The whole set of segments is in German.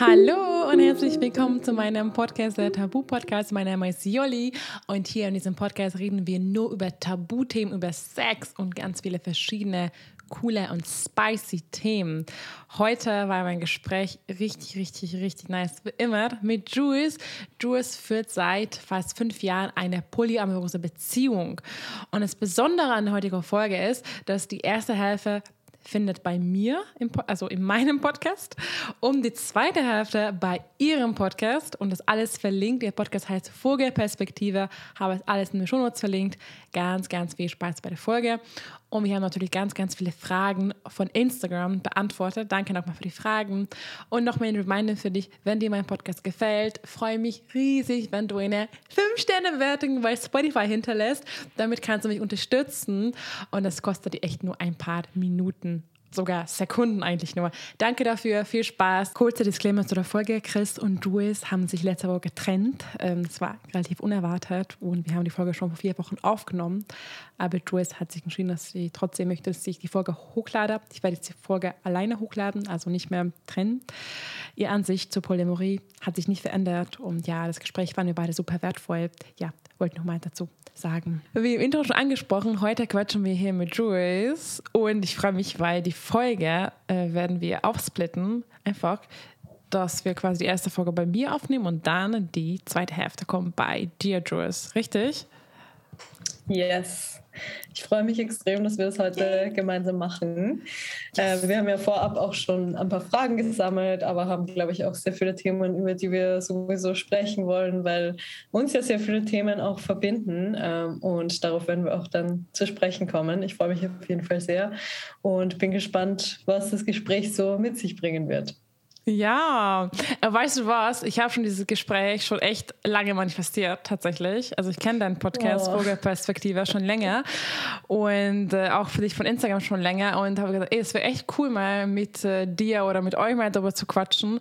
Hallo und herzlich willkommen zu meinem Podcast, der Tabu-Podcast. Mein Name ist Jolli und hier in diesem Podcast reden wir nur über Tabuthemen, über Sex und ganz viele verschiedene coole und spicy Themen. Heute war mein Gespräch richtig, richtig, richtig nice. Wie immer mit Jules. Jules führt seit fast fünf Jahren eine polyamorose Beziehung. Und das Besondere an der heutigen Folge ist, dass die erste Hälfte findet bei mir, im, also in meinem Podcast, und die zweite Hälfte bei ihrem Podcast. Und das alles verlinkt. Ihr Podcast heißt Vogelperspektive, habe es alles in den Shownotes verlinkt. Ganz, ganz viel Spaß bei der Folge. Und wir haben natürlich ganz, ganz viele Fragen von Instagram beantwortet. Danke nochmal für die Fragen. Und nochmal ein Reminder für dich, wenn dir mein Podcast gefällt, freue mich riesig, wenn du eine 5-Sterne-Bewertung bei Spotify hinterlässt. Damit kannst du mich unterstützen. Und das kostet dir echt nur ein paar Minuten sogar Sekunden eigentlich nur. Danke dafür, viel Spaß. Kurzer Disclaimer zu der Folge. Chris und Jules haben sich letzte Woche getrennt. Ähm, es war relativ unerwartet und wir haben die Folge schon vor vier Wochen aufgenommen. Aber Jules hat sich entschieden, dass sie trotzdem möchte, dass ich die Folge hochlade. Ich werde jetzt die Folge alleine hochladen, also nicht mehr trennen. Ihr Ansicht zur Polymerie hat sich nicht verändert und ja, das Gespräch war mir beide super wertvoll. Ja, wollte nochmal dazu sagen. Wie im Intro schon angesprochen, heute quatschen wir hier mit Jules und ich freue mich, weil die Folge äh, werden wir aufsplitten. Einfach, dass wir quasi die erste Folge bei mir aufnehmen und dann die zweite Hälfte kommt bei dir, Jules. Richtig? Yes. Ich freue mich extrem, dass wir das heute gemeinsam machen. Äh, wir haben ja vorab auch schon ein paar Fragen gesammelt, aber haben, glaube ich, auch sehr viele Themen, über die wir sowieso sprechen wollen, weil uns ja sehr viele Themen auch verbinden. Ähm, und darauf werden wir auch dann zu sprechen kommen. Ich freue mich auf jeden Fall sehr und bin gespannt, was das Gespräch so mit sich bringen wird. Ja, äh, weißt du was? Ich habe schon dieses Gespräch schon echt lange manifestiert, tatsächlich. Also ich kenne deinen Podcast oh. Vogelperspektive schon länger und äh, auch für dich von Instagram schon länger und habe gesagt, ey, es wäre echt cool, mal mit äh, dir oder mit euch mal darüber zu quatschen.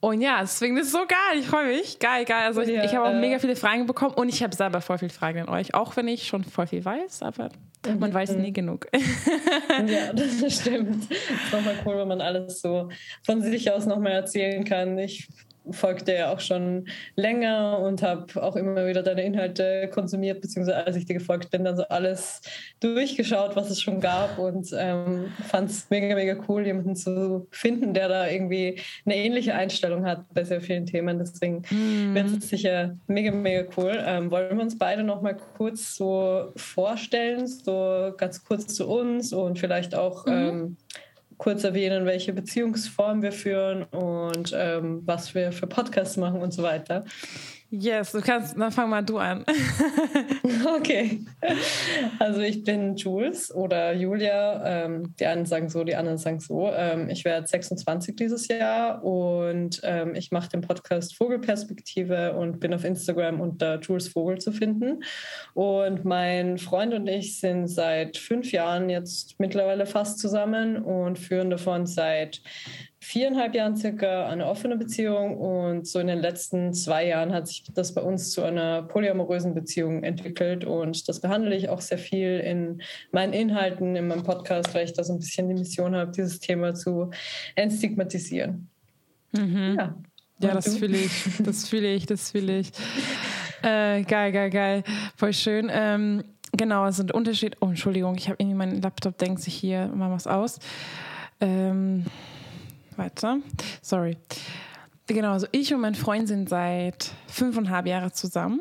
Und ja, deswegen ist es so geil. Ich freue mich. Geil, geil. Also ich, ja, ich habe auch mega viele Fragen bekommen und ich habe selber voll viele Fragen an euch, auch wenn ich schon voll viel weiß, aber. Man weiß nie genug. ja, das stimmt. Es ist nochmal cool, wenn man alles so von sich aus nochmal erzählen kann. Ich folge ja auch schon länger und habe auch immer wieder deine Inhalte konsumiert, beziehungsweise als ich dir gefolgt bin, dann so alles durchgeschaut, was es schon gab und ähm, fand es mega, mega cool, jemanden zu finden, der da irgendwie eine ähnliche Einstellung hat bei sehr vielen Themen. Deswegen mm. wird es sicher mega, mega cool. Ähm, wollen wir uns beide noch mal kurz so vorstellen, so ganz kurz zu uns und vielleicht auch mhm. ähm, kurz erwähnen, welche Beziehungsform wir führen und ähm, was wir für Podcasts machen und so weiter. Yes, du kannst, dann fang mal du an. okay. Also ich bin Jules oder Julia. Ähm, die einen sagen so, die anderen sagen so. Ähm, ich werde 26 dieses Jahr und ähm, ich mache den Podcast Vogelperspektive und bin auf Instagram unter Jules Vogel zu finden. Und mein Freund und ich sind seit fünf Jahren jetzt mittlerweile fast zusammen und führen davon seit viereinhalb Jahren circa eine offene Beziehung und so in den letzten zwei Jahren hat sich das bei uns zu einer polyamorösen Beziehung entwickelt und das behandle ich auch sehr viel in meinen Inhalten, in meinem Podcast, weil ich da so ein bisschen die Mission habe, dieses Thema zu entstigmatisieren. Mhm. Ja, ja das fühle ich, das fühle ich, das fühle ich. Äh, geil, geil, geil, voll schön. Ähm, genau, also der Unterschied, oh Entschuldigung, ich habe irgendwie meinen Laptop, denkt sich hier mal was aus. Ähm, weiter. Sorry. Genau, also ich und mein Freund sind seit fünfeinhalb Jahren zusammen.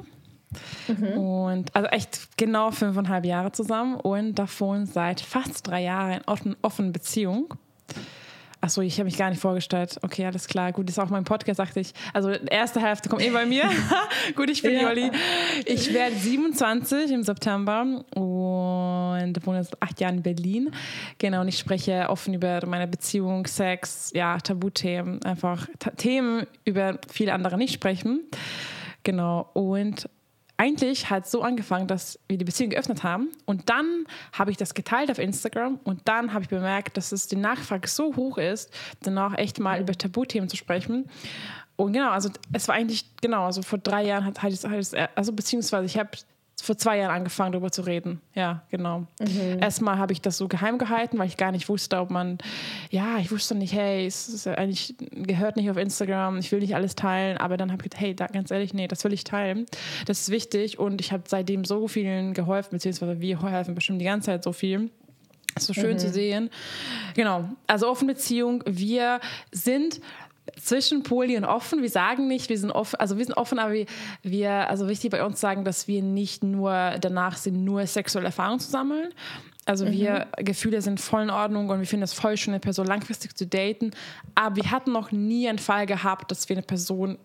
Mhm. Und also echt genau fünfeinhalb Jahre zusammen und davon seit fast drei Jahren in offen, offenen Beziehung. Achso, ich habe mich gar nicht vorgestellt. Okay, alles klar. Gut, ist auch mein Podcast, sagte ich. Also, erste Hälfte kommt eh bei mir. Gut, ich bin ja. Jolli. Ich werde 27 im September und wohne seit acht Jahren in Berlin. Genau, und ich spreche offen über meine Beziehung, Sex, ja, Tabuthemen. Einfach Themen, über viele andere nicht sprechen. Genau. Und eigentlich hat es so angefangen, dass wir die Beziehung geöffnet haben und dann habe ich das geteilt auf Instagram und dann habe ich bemerkt, dass es die Nachfrage so hoch ist, danach echt mal über Tabuthemen zu sprechen. Und genau, also es war eigentlich, genau, also vor drei Jahren hat, hat es, also beziehungsweise ich habe vor zwei Jahren angefangen, darüber zu reden. Ja, genau. Mhm. Erstmal habe ich das so geheim gehalten, weil ich gar nicht wusste, ob man, ja, ich wusste nicht, hey, es ist eigentlich gehört nicht auf Instagram, ich will nicht alles teilen, aber dann habe ich gedacht, hey, da, ganz ehrlich, nee, das will ich teilen. Das ist wichtig und ich habe seitdem so vielen geholfen, beziehungsweise wir helfen bestimmt die ganze Zeit so viel. So schön mhm. zu sehen. Genau. Also offene Beziehung. Wir sind zwischen Poli und offen. Wir sagen nicht, wir sind offen, also wir sind offen, aber wir, wir, also wichtig bei uns sagen, dass wir nicht nur danach sind, nur sexuelle Erfahrungen zu sammeln. Also mhm. wir Gefühle sind voll in Ordnung und wir finden es voll schön, eine Person langfristig zu daten. Aber wir hatten noch nie einen Fall gehabt, dass wir eine Person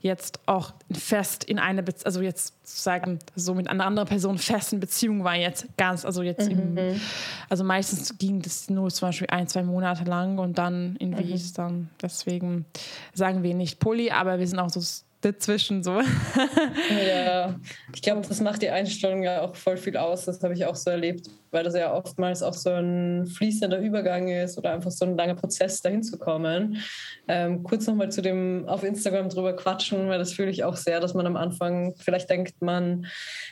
jetzt auch fest in eine, Be also jetzt sagen, so mit einer anderen Person fest in Beziehung war jetzt ganz, also jetzt, mhm. im, also meistens ging das nur zum Beispiel ein, zwei Monate lang und dann in mhm. dann. Deswegen sagen wir nicht Pulli, aber wir sind auch so dazwischen so. ja, ich glaube, das macht die Einstellung ja auch voll viel aus. Das habe ich auch so erlebt, weil das ja oftmals auch so ein fließender Übergang ist oder einfach so ein langer Prozess, dahin zu kommen. Ähm, kurz nochmal zu dem auf Instagram drüber quatschen, weil das fühle ich auch sehr, dass man am Anfang vielleicht denkt, man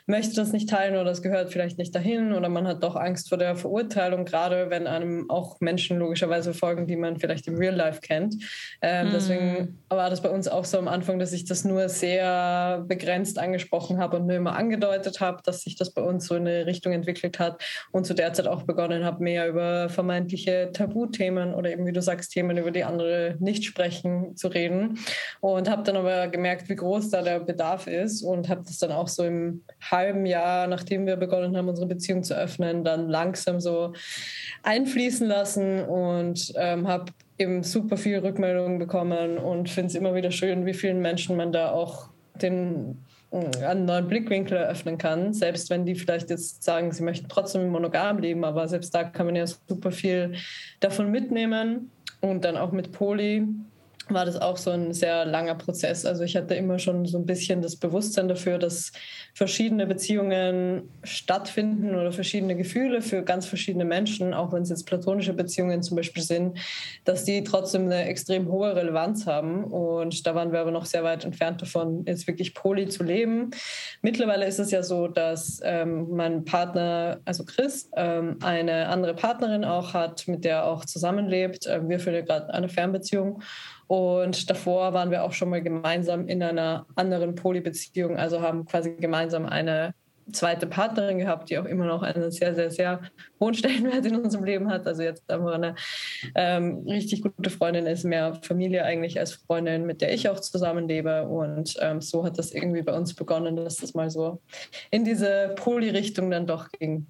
möchte das nicht teilen oder das gehört vielleicht nicht dahin oder man hat doch Angst vor der Verurteilung, gerade wenn einem auch Menschen logischerweise folgen, die man vielleicht im Real Life kennt. Ähm, mm. Deswegen war das bei uns auch so am Anfang, dass ich das nur sehr begrenzt angesprochen habe und nur immer angedeutet habe, dass sich das bei uns so in eine Richtung entwickelt hat und zu der Zeit auch begonnen habe, mehr über vermeintliche Tabuthemen oder eben, wie du sagst, Themen, über die andere nicht sprechen, zu reden. Und habe dann aber gemerkt, wie groß da der Bedarf ist und habe das dann auch so im halben Jahr, nachdem wir begonnen haben, unsere Beziehung zu öffnen, dann langsam so einfließen lassen und ähm, habe eben super viel Rückmeldungen bekommen und finde es immer wieder schön, wie vielen Menschen man da auch den einen neuen Blickwinkel eröffnen kann, selbst wenn die vielleicht jetzt sagen, sie möchten trotzdem monogam leben, aber selbst da kann man ja super viel davon mitnehmen und dann auch mit Poli war das auch so ein sehr langer Prozess. Also ich hatte immer schon so ein bisschen das Bewusstsein dafür, dass verschiedene Beziehungen stattfinden oder verschiedene Gefühle für ganz verschiedene Menschen, auch wenn es jetzt platonische Beziehungen zum Beispiel sind, dass die trotzdem eine extrem hohe Relevanz haben. Und da waren wir aber noch sehr weit entfernt davon, jetzt wirklich poly zu leben. Mittlerweile ist es ja so, dass ähm, mein Partner, also Chris, ähm, eine andere Partnerin auch hat, mit der er auch zusammenlebt. Ähm, wir führen ja gerade eine Fernbeziehung. Und davor waren wir auch schon mal gemeinsam in einer anderen Polybeziehung, also haben quasi gemeinsam eine zweite Partnerin gehabt, die auch immer noch einen sehr, sehr, sehr hohen Stellenwert in unserem Leben hat. Also jetzt einfach eine ähm, richtig gute Freundin ist, mehr Familie eigentlich als Freundin, mit der ich auch zusammenlebe. Und ähm, so hat das irgendwie bei uns begonnen, dass das mal so in diese Poly-Richtung dann doch ging.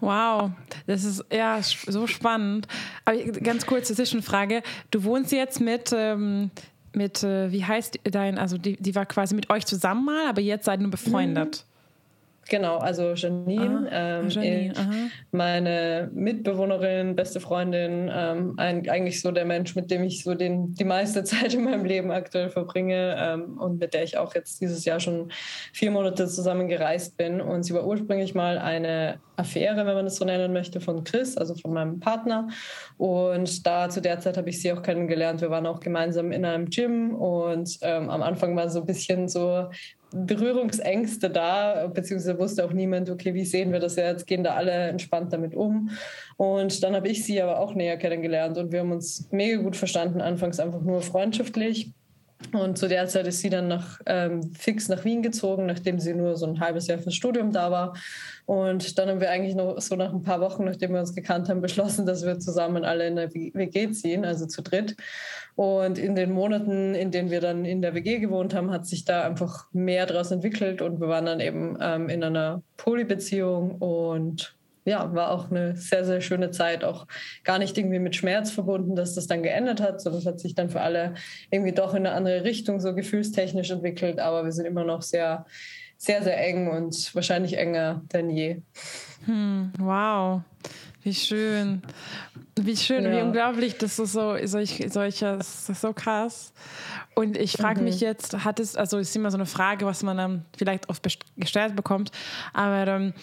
Wow, das ist ja so spannend. Aber ganz kurze Zwischenfrage. Du wohnst jetzt mit, ähm, mit äh, wie heißt dein, also die, die war quasi mit euch zusammen mal, aber jetzt seid ihr befreundet. Mhm. Genau, also Janine, ähm, Janine meine Mitbewohnerin, beste Freundin, ähm, ein, eigentlich so der Mensch, mit dem ich so den, die meiste Zeit in meinem Leben aktuell verbringe ähm, und mit der ich auch jetzt dieses Jahr schon vier Monate zusammen gereist bin. Und sie war ursprünglich mal eine Affäre, wenn man das so nennen möchte, von Chris, also von meinem Partner. Und da zu der Zeit habe ich sie auch kennengelernt. Wir waren auch gemeinsam in einem Gym und ähm, am Anfang war so ein bisschen so Berührungsängste da, beziehungsweise wusste auch niemand, okay, wie sehen wir das jetzt, gehen da alle entspannt damit um. Und dann habe ich sie aber auch näher kennengelernt und wir haben uns mega gut verstanden, anfangs einfach nur freundschaftlich. Und zu der Zeit ist sie dann nach, ähm, fix nach Wien gezogen, nachdem sie nur so ein halbes Jahr fürs Studium da war. Und dann haben wir eigentlich noch so nach ein paar Wochen, nachdem wir uns gekannt haben, beschlossen, dass wir zusammen alle in der WG ziehen, also zu dritt. Und in den Monaten, in denen wir dann in der WG gewohnt haben, hat sich da einfach mehr daraus entwickelt und wir waren dann eben ähm, in einer Polybeziehung und ja, war auch eine sehr, sehr schöne Zeit, auch gar nicht irgendwie mit Schmerz verbunden, dass das dann geändert hat, sondern es hat sich dann für alle irgendwie doch in eine andere Richtung so gefühlstechnisch entwickelt, aber wir sind immer noch sehr, sehr, sehr eng und wahrscheinlich enger denn je. Hm, wow. Wie schön. Wie schön, ja. wie unglaublich, das ist so, solch, solcher, so krass. Und ich frage mhm. mich jetzt, hat es, also ist immer so eine Frage, was man dann vielleicht oft gestellt bekommt, aber ähm,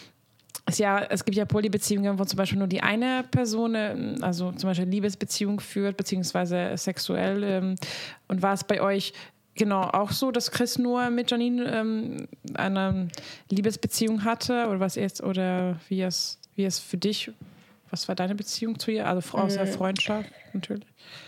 es, ja, es gibt ja Polybeziehungen, wo zum Beispiel nur die eine Person, ähm, also zum Beispiel Liebesbeziehung führt, beziehungsweise sexuell. Ähm, und war es bei euch genau auch so, dass Chris nur mit Janine ähm, eine Liebesbeziehung hatte oder was jetzt oder wie es wie es für dich was war deine Beziehung zu ihr? Also außer mhm. Freundschaft natürlich.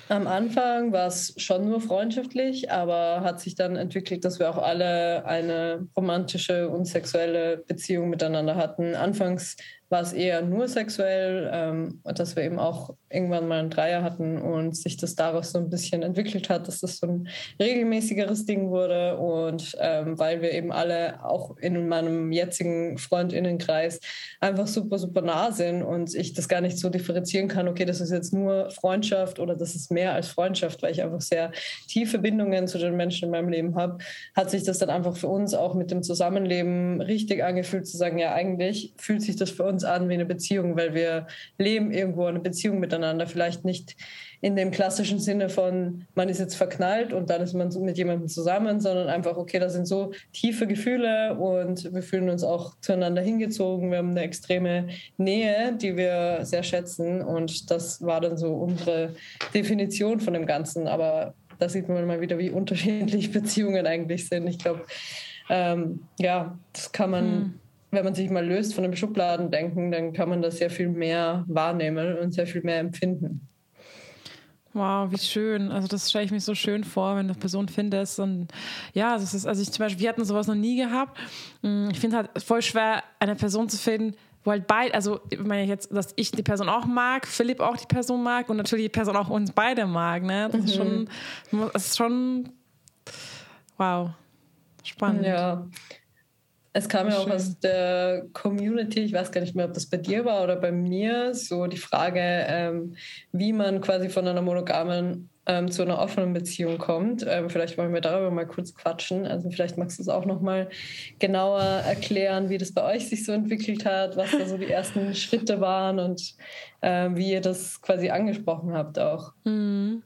Am Anfang war es schon nur freundschaftlich, aber hat sich dann entwickelt, dass wir auch alle eine romantische und sexuelle Beziehung miteinander hatten. Anfangs war es eher nur sexuell, ähm, dass wir eben auch irgendwann mal einen Dreier hatten und sich das daraus so ein bisschen entwickelt hat, dass das so ein regelmäßigeres Ding wurde. Und ähm, weil wir eben alle auch in meinem jetzigen Freundinnenkreis einfach super, super nah sind und ich das gar nicht so differenzieren kann, okay, das ist jetzt nur Freundschaft oder das ist mehr als Freundschaft, weil ich einfach sehr tiefe Bindungen zu den Menschen in meinem Leben habe, hat sich das dann einfach für uns auch mit dem Zusammenleben richtig angefühlt, zu sagen, ja, eigentlich fühlt sich das für uns uns an wie eine Beziehung, weil wir leben irgendwo eine Beziehung miteinander. Vielleicht nicht in dem klassischen Sinne von, man ist jetzt verknallt und dann ist man mit jemandem zusammen, sondern einfach, okay, da sind so tiefe Gefühle und wir fühlen uns auch zueinander hingezogen. Wir haben eine extreme Nähe, die wir sehr schätzen und das war dann so unsere Definition von dem Ganzen. Aber da sieht man mal wieder, wie unterschiedlich Beziehungen eigentlich sind. Ich glaube, ähm, ja, das kann man. Hm wenn man sich mal löst von dem Schubladendenken, dann kann man das sehr viel mehr wahrnehmen und sehr viel mehr empfinden. Wow, wie schön. Also das stelle ich mir so schön vor, wenn du eine Person findest. Und ja, das ist, also ich zum Beispiel, wir hatten sowas noch nie gehabt. Mm, ich finde halt voll schwer, eine Person zu finden, wo halt beide, also ich meine jetzt, dass ich die Person auch mag, Philipp auch die Person mag und natürlich die Person auch uns beide mag. Ne? Das, mhm. ist schon, das ist schon, wow, spannend. Ja, es kam ja auch aus der Community, ich weiß gar nicht mehr, ob das bei dir war oder bei mir, so die Frage, ähm, wie man quasi von einer monogamen ähm, zu einer offenen Beziehung kommt. Ähm, vielleicht wollen wir darüber mal kurz quatschen. Also vielleicht magst du es auch noch mal genauer erklären, wie das bei euch sich so entwickelt hat, was da so die ersten Schritte waren und äh, wie ihr das quasi angesprochen habt auch. Mhm.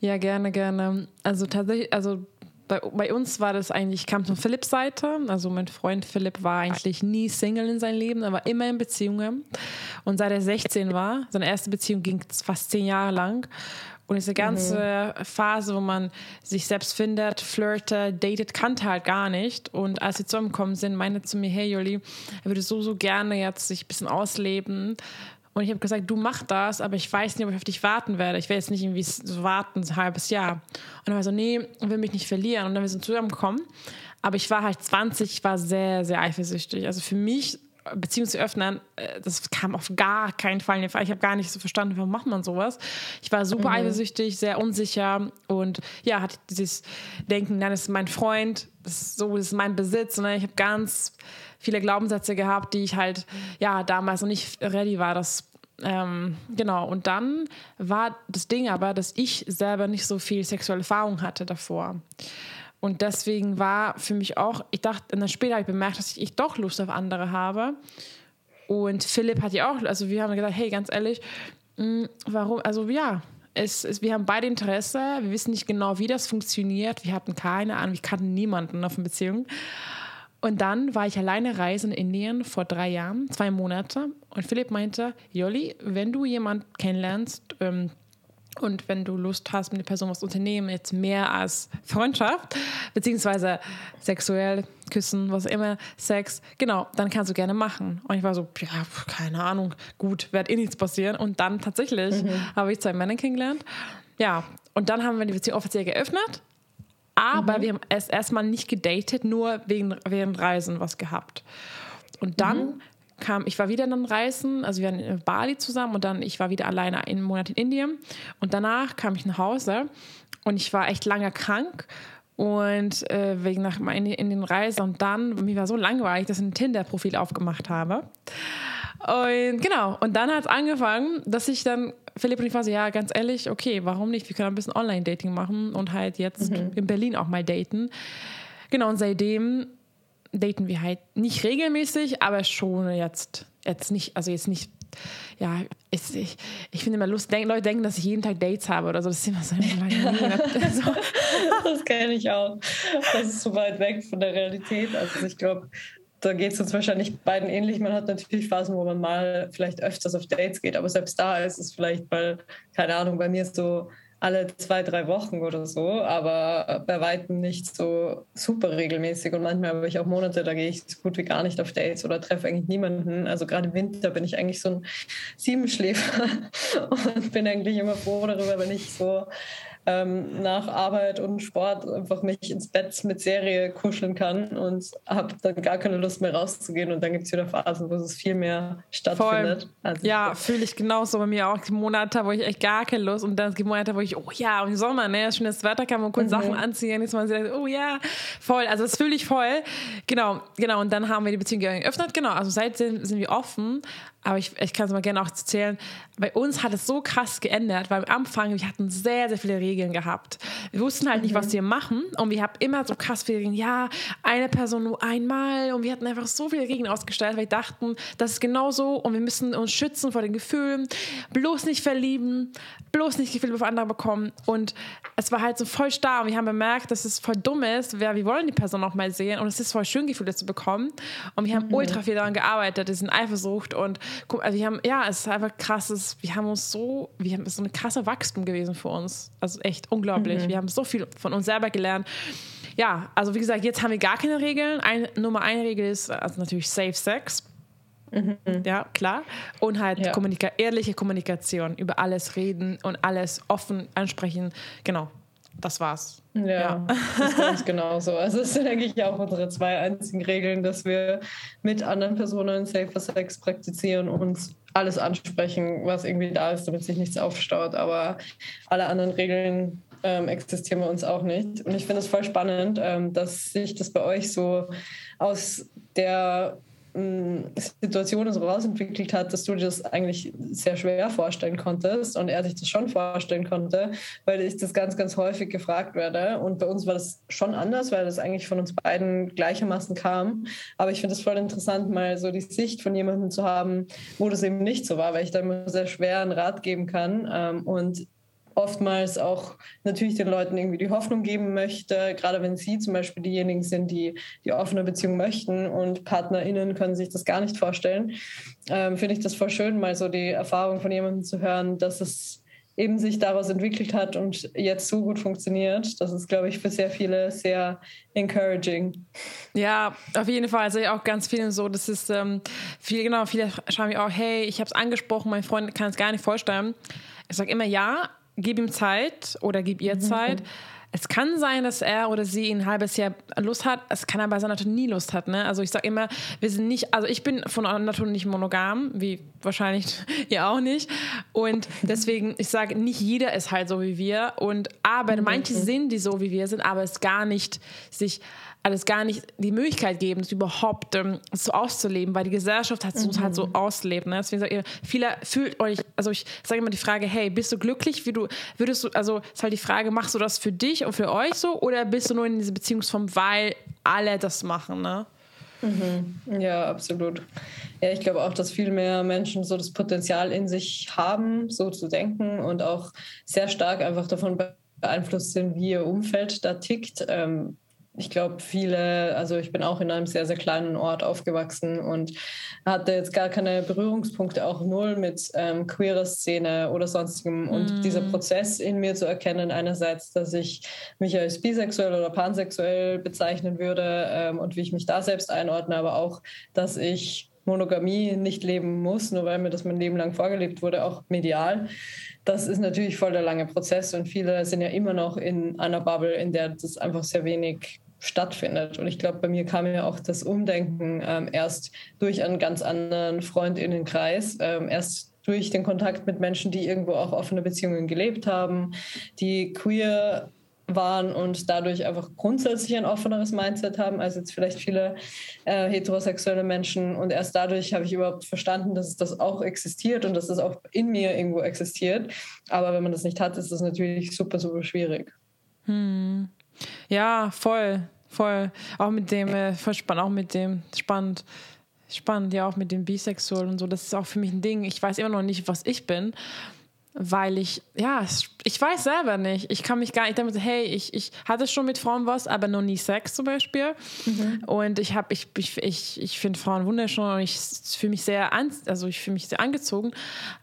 Ja, gerne, gerne. Also tatsächlich, also bei, uns war das eigentlich, kam von Philipps Seite. Also mein Freund Philipp war eigentlich nie Single in seinem Leben, aber immer in Beziehungen. Und seit er 16 war, seine erste Beziehung ging fast zehn Jahre lang. Und diese ganze mhm. Phase, wo man sich selbst findet, flirtet, datet, kannte halt gar nicht. Und als sie zusammengekommen sind, meinte zu mir, hey Juli, er würde so, so gerne jetzt sich ein bisschen ausleben und ich habe gesagt, du mach das, aber ich weiß nicht, ob ich auf dich warten werde. Ich werde jetzt nicht irgendwie so warten, ein halbes Jahr. Und er war so, nee, ich will mich nicht verlieren. Und dann wir sind zusammengekommen. Aber ich war halt 20, ich war sehr, sehr eifersüchtig. Also für mich, Beziehung zu öffnen, äh, das kam auf gar keinen Fall in den Fall. Ich habe gar nicht so verstanden, warum macht man sowas. Ich war super mhm. eifersüchtig, sehr unsicher und ja, hatte dieses Denken, nein, das ist mein Freund, das ist so das ist mein Besitz. Ne? Ich habe ganz viele Glaubenssätze gehabt, die ich halt ja damals noch nicht ready war, das ähm, genau, und dann war das Ding aber, dass ich selber nicht so viel sexuelle Erfahrung hatte davor. Und deswegen war für mich auch, ich dachte, dann später habe ich bemerkt, dass ich, ich doch Lust auf andere habe. Und Philipp hat ja auch, also wir haben gesagt, hey, ganz ehrlich, mh, hm, warum, also ja, es, es, wir haben beide Interesse, wir wissen nicht genau, wie das funktioniert, wir hatten keine Ahnung, wir kannten niemanden auf einer Beziehung. Und dann war ich alleine reisen in Indien vor drei Jahren, zwei Monate. Und Philipp meinte, Jolli, wenn du jemanden kennenlernst ähm, und wenn du Lust hast, mit der Person was unternehmen, jetzt mehr als Freundschaft, beziehungsweise sexuell, küssen, was immer, Sex, genau, dann kannst du gerne machen. Und ich war so, ja, keine Ahnung, gut, wird eh nichts passieren. Und dann tatsächlich mhm. habe ich zwei Männer kennengelernt. Ja, und dann haben wir die Beziehung offiziell geöffnet. Aber mhm. wir haben es erstmal nicht gedatet, nur wegen, während Reisen was gehabt. Und dann mhm. kam, ich war wieder in den Reisen, also wir waren in Bali zusammen und dann, ich war wieder alleine einen Monat in Indien. Und danach kam ich nach Hause und ich war echt lange krank und äh, wegen nach in, in den Reisen und dann mir war so langweilig, dass ich ein Tinder-Profil aufgemacht habe. Und genau, und dann hat es angefangen, dass ich dann, Philipp und ich war so, ja, ganz ehrlich, okay, warum nicht? Wir können ein bisschen Online-Dating machen und halt jetzt mhm. in Berlin auch mal daten. Genau, und seitdem daten wir halt nicht regelmäßig, aber schon jetzt, jetzt nicht, also jetzt nicht, ja, ist, ich, ich finde immer Lust, denk, Leute denken, dass ich jeden Tag Dates habe oder so. Das ist immer so. so. das kenne ich auch. Das ist so weit weg von der Realität. Also ich glaube, da geht es uns wahrscheinlich beiden ähnlich. Man hat natürlich Phasen, wo man mal vielleicht öfters auf Dates geht, aber selbst da ist es vielleicht, weil, keine Ahnung, bei mir ist so alle zwei, drei Wochen oder so, aber bei weitem nicht so super regelmäßig. Und manchmal habe ich auch Monate, da gehe ich so gut wie gar nicht auf Dates oder treffe eigentlich niemanden. Also gerade im Winter bin ich eigentlich so ein Siebenschläfer und bin eigentlich immer froh darüber, wenn ich so ähm, nach Arbeit und Sport einfach mich ins Bett mit Serie kuscheln kann und habe dann gar keine Lust mehr rauszugehen. Und dann gibt es wieder Phasen, wo es viel mehr stattfindet. Also ja, fühle ich genauso bei mir auch. Die Monate, wo ich echt gar keine Lust und dann die Monate, wo ich, oh ja, im Sommer, ne, schönes Wetter, kann man kurz mhm. Sachen anziehen. Jetzt mal so, oh ja, voll. Also das fühle ich voll. Genau, genau. Und dann haben wir die Beziehung geöffnet. Genau, also seitdem sind wir offen. Aber ich, ich kann es mal gerne auch erzählen. Bei uns hat es so krass geändert, weil am Anfang, wir hatten sehr, sehr viele Regeln gehabt. Wir wussten halt nicht, was mhm. wir machen. Und wir haben immer so krass viele Regeln. Ja, eine Person nur einmal. Und wir hatten einfach so viele Regeln ausgestellt, weil wir dachten, das ist genau so. Und wir müssen uns schützen vor den Gefühlen. Bloß nicht verlieben. Bloß nicht Gefühle für andere bekommen. Und es war halt so voll starr. Und wir haben bemerkt, dass es voll dumm ist. Wir, wir wollen die Person auch mal sehen. Und es ist voll schön, Gefühle zu bekommen. Und wir haben mhm. ultra viel daran gearbeitet. Das ist Eifersucht. Und also wir haben, ja, es ist einfach krasses. Wir haben uns so, wir haben, es ist so eine krasse Wachstum gewesen für uns. Also echt unglaublich. Mhm. Wir haben so viel von uns selber gelernt. Ja, also wie gesagt, jetzt haben wir gar keine Regeln. Ein, Nummer eine Regel ist also natürlich Safe Sex. Mhm. Ja, klar. Und halt ja. Kommunika ehrliche Kommunikation, über alles reden und alles offen ansprechen. Genau, das war's. Ja, ja. das ist ganz genau so. Also es sind eigentlich auch unsere zwei einzigen Regeln, dass wir mit anderen Personen Safer Sex praktizieren und alles ansprechen, was irgendwie da ist, damit sich nichts aufstaut. Aber alle anderen Regeln ähm, existieren bei uns auch nicht. Und ich finde es voll spannend, ähm, dass sich das bei euch so aus der Situation so rausentwickelt hat, dass du dir das eigentlich sehr schwer vorstellen konntest und er sich das schon vorstellen konnte, weil ich das ganz, ganz häufig gefragt werde. Und bei uns war das schon anders, weil das eigentlich von uns beiden gleichermaßen kam. Aber ich finde es voll interessant, mal so die Sicht von jemandem zu haben, wo das eben nicht so war, weil ich da immer sehr schwer einen Rat geben kann. Ähm, und oftmals auch natürlich den Leuten irgendwie die Hoffnung geben möchte, gerade wenn sie zum Beispiel diejenigen sind, die die offene Beziehung möchten und PartnerInnen können sich das gar nicht vorstellen, ähm, finde ich das voll schön, mal so die Erfahrung von jemandem zu hören, dass es eben sich daraus entwickelt hat und jetzt so gut funktioniert. Das ist, glaube ich, für sehr viele sehr encouraging. Ja, auf jeden Fall. Also auch ganz vielen so, das ist ähm, viel, genau, viele schreiben mir auch, hey, ich habe es angesprochen, mein Freund kann es gar nicht vorstellen. Ich sage immer ja, gib ihm Zeit oder gib ihr mhm. Zeit. Es kann sein, dass er oder sie ein halbes Jahr Lust hat. Es kann aber sein, dass er nie Lust hat. Ne? Also ich sage immer, wir sind nicht, also ich bin von Natur nicht monogam, wie wahrscheinlich ihr auch nicht. Und deswegen, ich sage, nicht jeder ist halt so wie wir. Und aber mhm. manche sind die so wie wir sind, aber es gar nicht sich alles gar nicht die Möglichkeit geben, das überhaupt ähm, so auszuleben, weil die Gesellschaft hat so, mhm. halt so auslebt. Ne? Deswegen sagt ihr, viele fühlt euch, also ich sage immer die Frage, hey, bist du glücklich, wie du, würdest du, also ist halt die Frage, machst du das für dich und für euch so oder bist du nur in dieser Beziehungsform, weil alle das machen, ne? Mhm. Ja, absolut. Ja, ich glaube auch, dass viel mehr Menschen so das Potenzial in sich haben, so zu denken und auch sehr stark einfach davon beeinflusst sind, wie ihr Umfeld da tickt. Ähm, ich glaube, viele, also ich bin auch in einem sehr, sehr kleinen Ort aufgewachsen und hatte jetzt gar keine Berührungspunkte, auch null mit ähm, queerer Szene oder sonstigem. Und mm. dieser Prozess in mir zu erkennen, einerseits, dass ich mich als bisexuell oder pansexuell bezeichnen würde ähm, und wie ich mich da selbst einordne, aber auch, dass ich Monogamie nicht leben muss, nur weil mir das mein Leben lang vorgelebt wurde, auch medial. Das ist natürlich voll der lange Prozess und viele sind ja immer noch in einer Bubble, in der das einfach sehr wenig stattfindet. Und ich glaube, bei mir kam ja auch das Umdenken ähm, erst durch einen ganz anderen Freundinnenkreis, ähm, erst durch den Kontakt mit Menschen, die irgendwo auch offene Beziehungen gelebt haben, die queer waren und dadurch einfach grundsätzlich ein offeneres Mindset haben als jetzt vielleicht viele äh, heterosexuelle Menschen. Und erst dadurch habe ich überhaupt verstanden, dass das auch existiert und dass das auch in mir irgendwo existiert. Aber wenn man das nicht hat, ist das natürlich super, super schwierig. Hm. Ja, voll, voll. Auch mit dem, äh, voll spannend, auch mit dem, spannend. Spannend, ja, auch mit dem Bisexuell und so. Das ist auch für mich ein Ding. Ich weiß immer noch nicht, was ich bin weil ich, ja, ich weiß selber nicht. Ich kann mich gar nicht damit, hey, ich, ich hatte schon mit Frauen was, aber noch nie Sex zum Beispiel. Mhm. Und ich habe, ich, ich, ich, ich finde Frauen wunderschön und ich fühle mich sehr, an, also ich fühle mich sehr angezogen.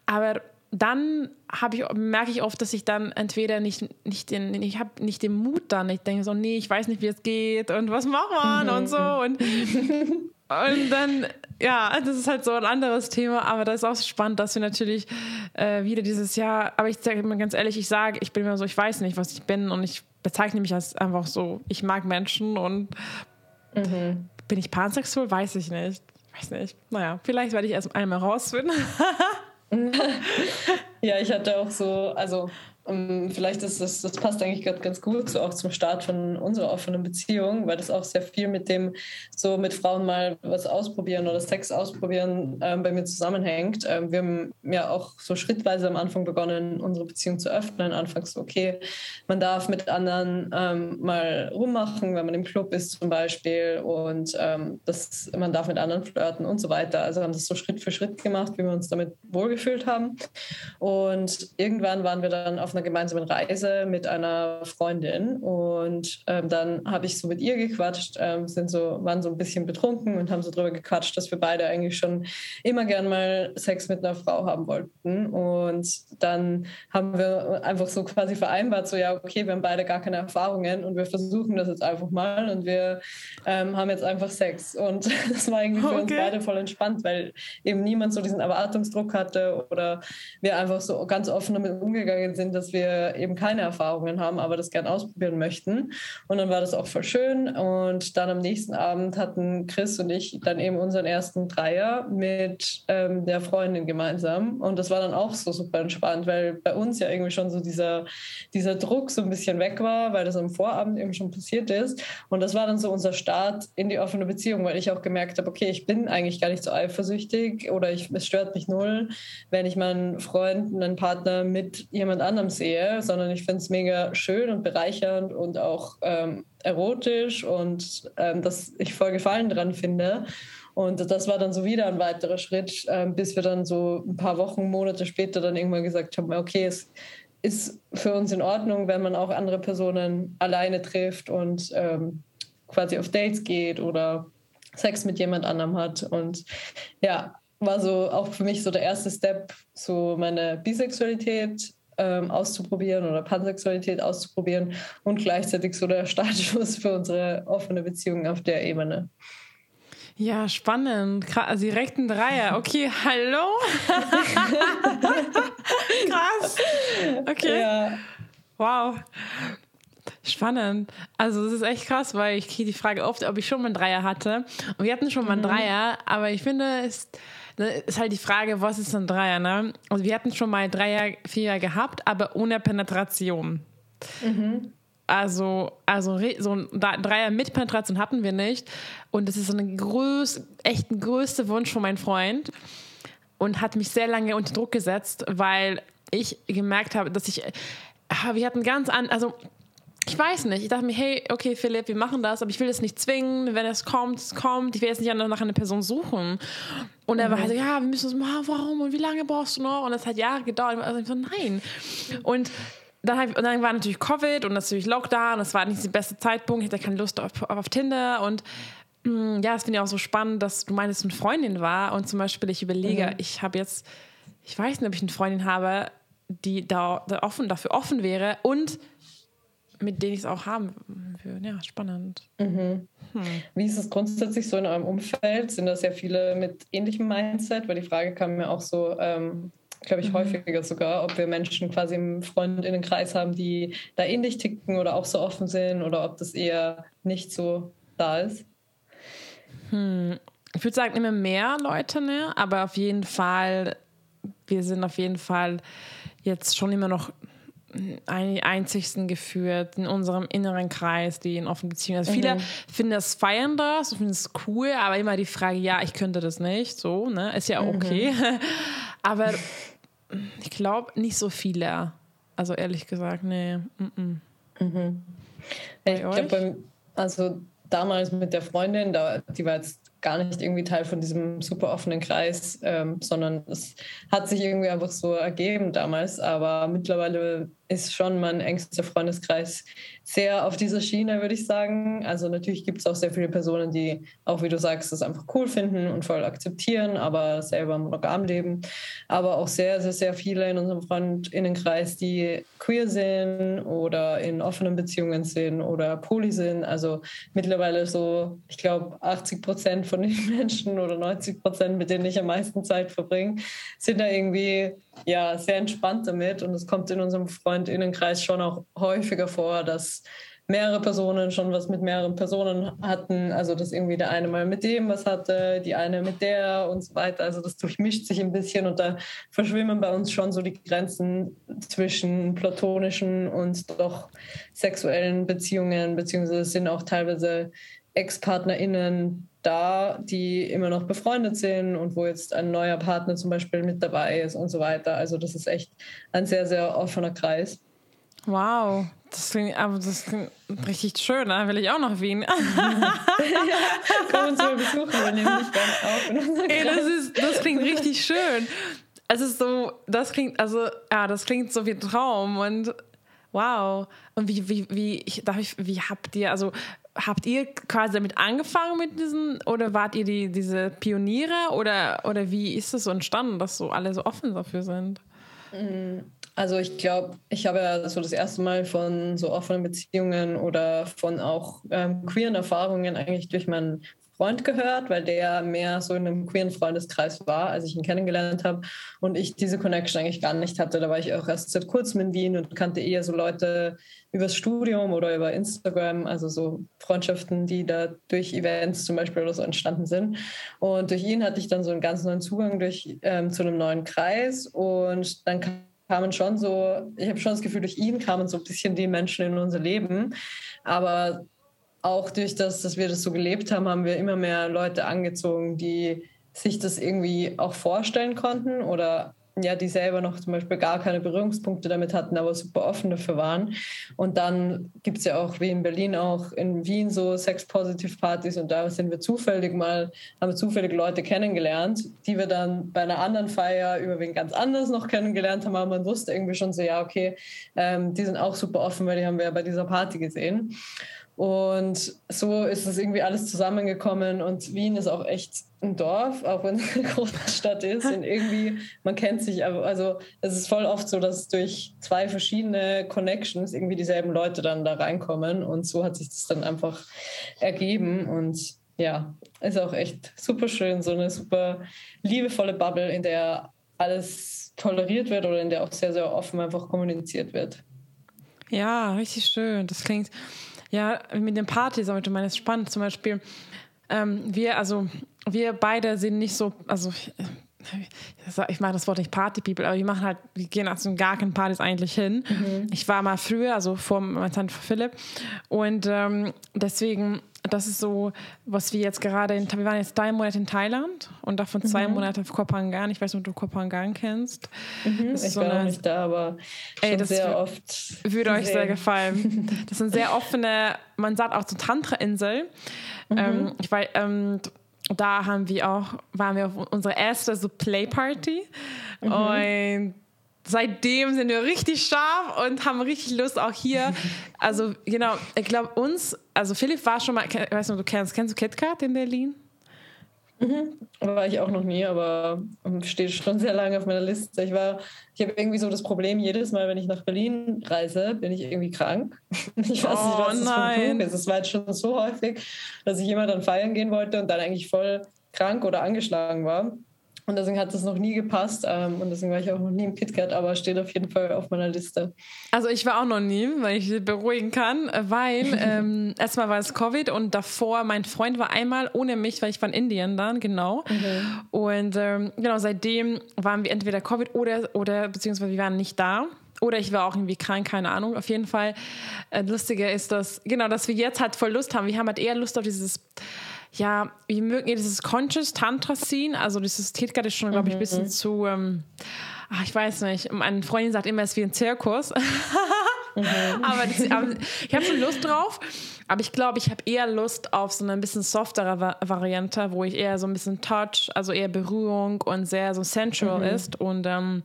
Aber dann ich, merke ich oft, dass ich dann entweder nicht, nicht den, ich habe nicht den Mut dann. Ich denke so, nee, ich weiß nicht, wie es geht und was macht man mhm. und so. Und, und dann, ja, das ist halt so ein anderes Thema, aber das ist auch spannend, dass wir natürlich äh, wieder dieses Jahr, aber ich sage mir ganz ehrlich, ich sage, ich bin immer so, ich weiß nicht, was ich bin und ich bezeichne mich als einfach so, ich mag Menschen und mhm. bin ich pansexuell, weiß ich nicht. Weiß nicht. Naja, vielleicht werde ich erst einmal rausfinden. ja, ich hatte auch so, also vielleicht ist das, das passt eigentlich gerade ganz gut so auch zum Start von unserer offenen Beziehung, weil das auch sehr viel mit dem, so mit Frauen mal was ausprobieren oder Sex ausprobieren ähm, bei mir zusammenhängt. Ähm, wir haben ja auch so schrittweise am Anfang begonnen, unsere Beziehung zu öffnen. Anfangs okay, man darf mit anderen ähm, mal rummachen, wenn man im Club ist zum Beispiel und ähm, das, man darf mit anderen flirten und so weiter. Also haben das so Schritt für Schritt gemacht, wie wir uns damit wohlgefühlt haben. Und irgendwann waren wir dann auf einer gemeinsamen Reise mit einer Freundin und ähm, dann habe ich so mit ihr gequatscht, ähm, sind so, waren so ein bisschen betrunken und haben so drüber gequatscht, dass wir beide eigentlich schon immer gern mal Sex mit einer Frau haben wollten. Und dann haben wir einfach so quasi vereinbart, so ja, okay, wir haben beide gar keine Erfahrungen und wir versuchen das jetzt einfach mal und wir ähm, haben jetzt einfach Sex. Und das war irgendwie für okay. uns beide voll entspannt, weil eben niemand so diesen Erwartungsdruck hatte oder wir einfach so ganz offen damit umgegangen sind, dass dass wir eben keine Erfahrungen haben, aber das gern ausprobieren möchten. Und dann war das auch voll schön. Und dann am nächsten Abend hatten Chris und ich dann eben unseren ersten Dreier mit ähm, der Freundin gemeinsam. Und das war dann auch so super entspannt, weil bei uns ja irgendwie schon so dieser, dieser Druck so ein bisschen weg war, weil das am Vorabend eben schon passiert ist. Und das war dann so unser Start in die offene Beziehung, weil ich auch gemerkt habe, okay, ich bin eigentlich gar nicht so eifersüchtig oder ich, es stört mich null, wenn ich meinen Freund, einen Partner mit jemand anderem sehe, sondern ich finde es mega schön und bereichernd und auch ähm, erotisch und ähm, dass ich voll Gefallen dran finde. Und das war dann so wieder ein weiterer Schritt, ähm, bis wir dann so ein paar Wochen, Monate später dann irgendwann gesagt haben, okay, es ist für uns in Ordnung, wenn man auch andere Personen alleine trifft und ähm, quasi auf Dates geht oder Sex mit jemand anderem hat. Und ja, war so auch für mich so der erste Step, so meine Bisexualität ähm, auszuprobieren oder Pansexualität auszuprobieren und gleichzeitig so der Startschuss für unsere offene Beziehung auf der Ebene. Ja, spannend. Also direkt ein Dreier. Okay, hallo? Krass. Okay. Ja. Wow. Spannend. Also es ist echt krass, weil ich kriege die Frage oft, ob ich schon mal einen Dreier hatte. Und wir hatten schon mal einen mhm. Dreier, aber ich finde, es ne, ist halt die Frage, was ist ein Dreier, ne? Also wir hatten schon mal Dreier, Vierer gehabt, aber ohne Penetration. Mhm. Also, also so ein Dreier mit Penetration hatten wir nicht. Und das ist so ein größ, echt ein größter Wunsch von meinem Freund. Und hat mich sehr lange unter Druck gesetzt, weil ich gemerkt habe, dass ich, wir hatten ganz an, also ich weiß nicht. Ich dachte mir, hey, okay, Philipp, wir machen das, aber ich will es nicht zwingen. Wenn es kommt, es kommt. Ich will jetzt nicht nach einer Person suchen. Und er war halt so, ja, wir müssen es machen. Warum? Und wie lange brauchst du noch? Und es hat Jahre gedauert. Also ich so, nein. Und dann, ich, und dann war natürlich Covid und natürlich Lockdown. Das war nicht der beste Zeitpunkt. Ich hatte keine Lust auf, auf Tinder. Und mh, mm, ja, es finde ich auch so spannend, dass du meinst, eine Freundin war. Und zum Beispiel, ich überlege, mhm. ich habe jetzt, ich weiß nicht, ob ich eine Freundin habe, die da, da offen, dafür offen wäre. Und mit denen ich es auch haben würde. Ja, spannend. Mhm. Hm. Wie ist es grundsätzlich so in eurem Umfeld? Sind da sehr viele mit ähnlichem Mindset? Weil die Frage kam mir auch so, ähm, glaube ich, mhm. häufiger sogar, ob wir Menschen quasi im Freundinnenkreis haben, die da ähnlich ticken oder auch so offen sind oder ob das eher nicht so da ist. Hm. Ich würde sagen, immer mehr Leute, ne? aber auf jeden Fall, wir sind auf jeden Fall jetzt schon immer noch einzigsten geführt in unserem inneren Kreis, die in offenen Beziehungen. Also viele mhm. finden das feiern das, finden es cool, aber immer die Frage, ja, ich könnte das nicht, so, ne, ist ja mhm. okay. Mhm. aber ich glaube nicht so viele. Also ehrlich gesagt, nee. Mm Mhm. Ich glaube, also damals mit der Freundin, da, die war jetzt gar nicht irgendwie Teil von diesem super offenen Kreis, ähm, sondern es hat sich irgendwie einfach so ergeben damals. Aber mittlerweile ist schon mein engster Freundeskreis sehr auf dieser Schiene, würde ich sagen. Also natürlich gibt es auch sehr viele Personen, die auch, wie du sagst, das einfach cool finden und voll akzeptieren, aber selber monogam leben. Aber auch sehr, sehr, sehr viele in unserem Freundinnenkreis, die queer sind oder in offenen Beziehungen sind oder poly sind. Also mittlerweile so, ich glaube, 80 Prozent von den Menschen oder 90 Prozent, mit denen ich am meisten Zeit verbringe, sind da irgendwie ja, sehr entspannt damit. Und es kommt in unserem Freundinnenkreis schon auch häufiger vor, dass mehrere Personen schon was mit mehreren Personen hatten. Also dass irgendwie der eine mal mit dem was hatte, die eine mit der und so weiter. Also das durchmischt sich ein bisschen und da verschwimmen bei uns schon so die Grenzen zwischen platonischen und doch sexuellen Beziehungen, beziehungsweise sind auch teilweise Ex-PartnerInnen da, die immer noch befreundet sind und wo jetzt ein neuer Partner zum Beispiel mit dabei ist und so weiter. Also das ist echt ein sehr, sehr offener Kreis. Wow, das klingt, aber das klingt richtig schön, da will ich auch nach Wien. ja, komm uns mal besuchen, wir nehmen dich gerne auf. Ey, das, ist, das klingt richtig schön. Es ist so, das klingt, also, ja, das klingt so wie ein Traum und wow. Und wie, wie, wie, ich, darf ich, wie habt ihr, also habt ihr quasi damit angefangen mit diesen oder wart ihr die, diese Pioniere oder, oder wie ist es so entstanden, dass so alle so offen dafür sind? Mm, also ich glaube, ich habe ja so das erste Mal von so offenen Beziehungen oder von auch ähm, queeren Erfahrungen eigentlich durch meinen Freund gehört, weil der mehr so in einem queeren Freundeskreis war, als ich ihn kennengelernt habe und ich diese Connection eigentlich gar nicht hatte. Da war ich auch erst seit kurzem in Wien und kannte eher so Leute übers Studium oder über Instagram, also so Freundschaften, die da durch Events zum Beispiel oder so entstanden sind. Und durch ihn hatte ich dann so einen ganz neuen Zugang durch, ähm, zu einem neuen Kreis und dann kamen schon so, ich habe schon das Gefühl, durch ihn kamen so ein bisschen die Menschen in unser Leben. Aber auch durch das, dass wir das so gelebt haben, haben wir immer mehr Leute angezogen, die sich das irgendwie auch vorstellen konnten oder ja, die selber noch zum Beispiel gar keine Berührungspunkte damit hatten, aber super offen dafür waren. Und dann gibt es ja auch, wie in Berlin auch, in Wien so Sex-Positive-Partys und da sind wir zufällig mal, haben wir zufällig Leute kennengelernt, die wir dann bei einer anderen Feier über wen ganz anders noch kennengelernt haben, aber man wusste irgendwie schon so, ja, okay, ähm, die sind auch super offen, weil die haben wir ja bei dieser Party gesehen. Und so ist es irgendwie alles zusammengekommen. Und Wien ist auch echt ein Dorf, auch wenn es eine große Stadt ist. Und irgendwie, man kennt sich, also es ist voll oft so, dass durch zwei verschiedene Connections irgendwie dieselben Leute dann da reinkommen. Und so hat sich das dann einfach ergeben. Und ja, ist auch echt super schön, so eine super liebevolle Bubble, in der alles toleriert wird oder in der auch sehr, sehr offen einfach kommuniziert wird. Ja, richtig schön. Das klingt ja, mit den Partys, aber du meinst spannend. Zum Beispiel, ähm, wir, also wir beide sind nicht so, also ich mache das Wort nicht Party People, aber wir machen halt, wir gehen also gar keine Partys eigentlich hin. Mhm. Ich war mal früher, also vor meinem Tante Philipp, und ähm, deswegen das ist so, was wir jetzt gerade, in, wir waren jetzt drei Monate in Thailand und davon zwei mhm. Monate auf Kopangan. Ich weiß nicht, ob du Kopangan kennst. Mhm, ich so war eine, nicht da, aber ey, das sehr oft Würde euch sehr gefallen. Das sind sehr offene, man sagt auch so Tantra-Insel. Mhm. Ähm, ich weiß, ähm, da haben wir auch, waren wir auf unserer ersten so Play-Party mhm. und seitdem sind wir richtig scharf und haben richtig Lust auch hier. Also genau, ich glaube uns, also Philipp war schon mal, ich weiß nicht, du kennst, kennst du KitKat in Berlin? Mhm. War ich auch noch nie, aber steht schon sehr lange auf meiner Liste. Ich war, ich habe irgendwie so das Problem, jedes Mal, wenn ich nach Berlin reise, bin ich irgendwie krank. Ich weiß nicht, was oh, das nein. für ein ist. Es war jetzt schon so häufig, dass ich immer dann feiern gehen wollte und dann eigentlich voll krank oder angeschlagen war. Und deswegen hat es noch nie gepasst. Ähm, und deswegen war ich auch noch nie im KitKat, aber steht auf jeden Fall auf meiner Liste. Also ich war auch noch nie, weil ich beruhigen kann, weil ähm, erstmal war es Covid und davor mein Freund war einmal ohne mich, weil ich war in Indien dann, genau. Mhm. Und ähm, genau, seitdem waren wir entweder Covid oder, oder beziehungsweise wir waren nicht da. Oder ich war auch irgendwie krank, keine Ahnung. Auf jeden Fall, äh, lustiger ist das, genau, dass wir jetzt halt voll Lust haben. Wir haben halt eher Lust auf dieses ja, wie mögen ihr dieses Conscious Tantra Scene? Also dieses Tätigkeit ist schon, glaube ich, ein bisschen mhm. zu, ähm, ach, ich weiß nicht, meine Freundin sagt immer, es ist wie ein Zirkus. mhm. aber, das, aber, ich habe schon Lust drauf. Aber ich glaube, ich habe eher Lust auf so eine ein bisschen softere Va Variante, wo ich eher so ein bisschen Touch, also eher Berührung und sehr so sensual mhm. ist. Und ähm,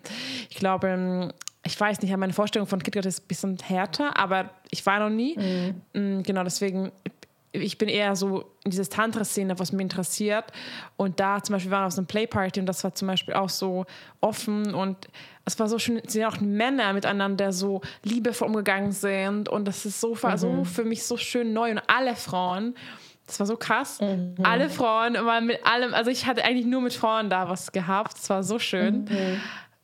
ich glaube, ähm, ich weiß nicht, meine Vorstellung von KitKat ist ein bisschen härter, aber ich war noch nie. Mhm. Genau, deswegen ich bin eher so in diese Tantra-Szene, was mich interessiert. Und da zum Beispiel waren wir auf so einer Playparty und das war zum Beispiel auch so offen und es war so schön, es sind auch Männer miteinander so liebevoll umgegangen sind und das ist so, mhm. so für mich so schön neu und alle Frauen, das war so krass, mhm. alle Frauen waren mit allem, also ich hatte eigentlich nur mit Frauen da was gehabt, es war so schön. Mhm.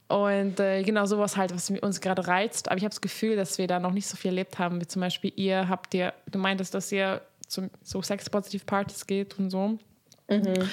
Und äh, genau sowas halt, was uns gerade reizt. Aber ich habe das Gefühl, dass wir da noch nicht so viel erlebt haben. Wie zum Beispiel ihr habt ihr, du meintest, dass ihr zu so Sex-Positive-Partys geht und so. Mhm.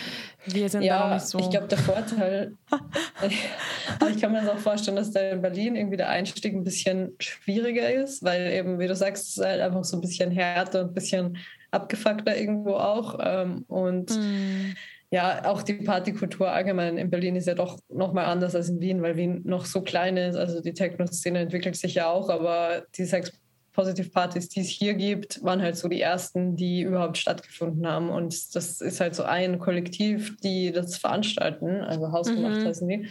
Wir sind ja, da nicht so. Ich glaube, der Vorteil, ich kann mir das auch vorstellen, dass da in Berlin irgendwie der Einstieg ein bisschen schwieriger ist, weil eben, wie du sagst, es ist halt einfach so ein bisschen härter und ein bisschen abgefuckter irgendwo auch. Ähm, und mhm. ja, auch die Partykultur allgemein in Berlin ist ja doch nochmal anders als in Wien, weil Wien noch so klein ist. Also die Techno-Szene entwickelt sich ja auch, aber die Sex Positive Partys, die es hier gibt, waren halt so die ersten, die überhaupt stattgefunden haben. Und das ist halt so ein Kollektiv, die das veranstalten, also hausgemacht mhm. heißen die.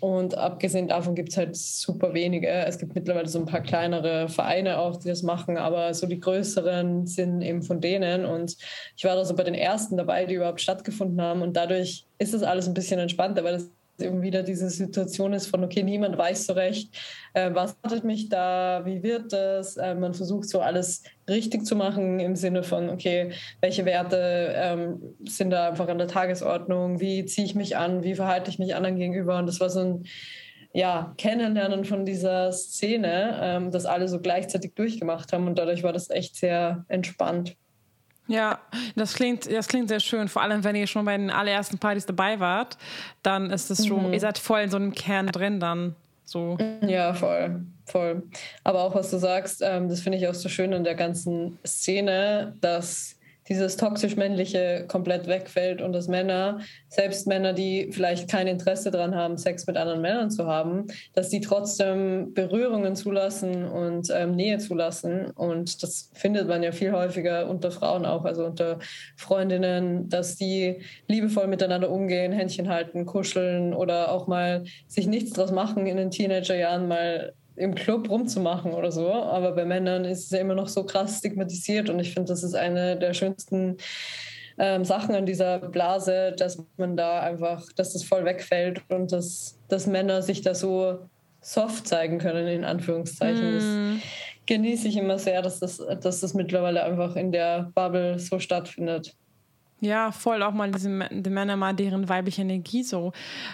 Und abgesehen davon gibt es halt super wenige. Es gibt mittlerweile so ein paar kleinere Vereine auch, die das machen, aber so die größeren sind eben von denen. Und ich war da so bei den ersten dabei, die überhaupt stattgefunden haben. Und dadurch ist das alles ein bisschen entspannter, weil das eben wieder diese Situation ist von, okay, niemand weiß so recht, äh, was wartet mich da, wie wird das? Äh, man versucht so alles richtig zu machen im Sinne von, okay, welche Werte ähm, sind da einfach an der Tagesordnung, wie ziehe ich mich an, wie verhalte ich mich anderen gegenüber? Und das war so ein ja, Kennenlernen von dieser Szene, ähm, das alle so gleichzeitig durchgemacht haben und dadurch war das echt sehr entspannt. Ja, das klingt, das klingt sehr schön. Vor allem, wenn ihr schon bei den allerersten Partys dabei wart, dann ist es schon, mhm. ihr seid voll in so einem Kern drin dann. So. Ja, voll, voll. Aber auch was du sagst, ähm, das finde ich auch so schön in der ganzen Szene, dass dieses toxisch-männliche komplett wegfällt und dass Männer, selbst Männer, die vielleicht kein Interesse daran haben, Sex mit anderen Männern zu haben, dass die trotzdem Berührungen zulassen und ähm, Nähe zulassen. Und das findet man ja viel häufiger unter Frauen auch, also unter Freundinnen, dass die liebevoll miteinander umgehen, Händchen halten, kuscheln oder auch mal sich nichts draus machen in den Teenagerjahren, mal im Club rumzumachen oder so. Aber bei Männern ist es ja immer noch so krass stigmatisiert und ich finde, das ist eine der schönsten ähm, Sachen an dieser Blase, dass man da einfach, dass das voll wegfällt und dass, dass Männer sich da so soft zeigen können, in Anführungszeichen. Mm. Das genieße ich immer sehr, dass das, dass das mittlerweile einfach in der Bubble so stattfindet. Ja, voll auch mal diese die Männer mal deren weibliche Energie so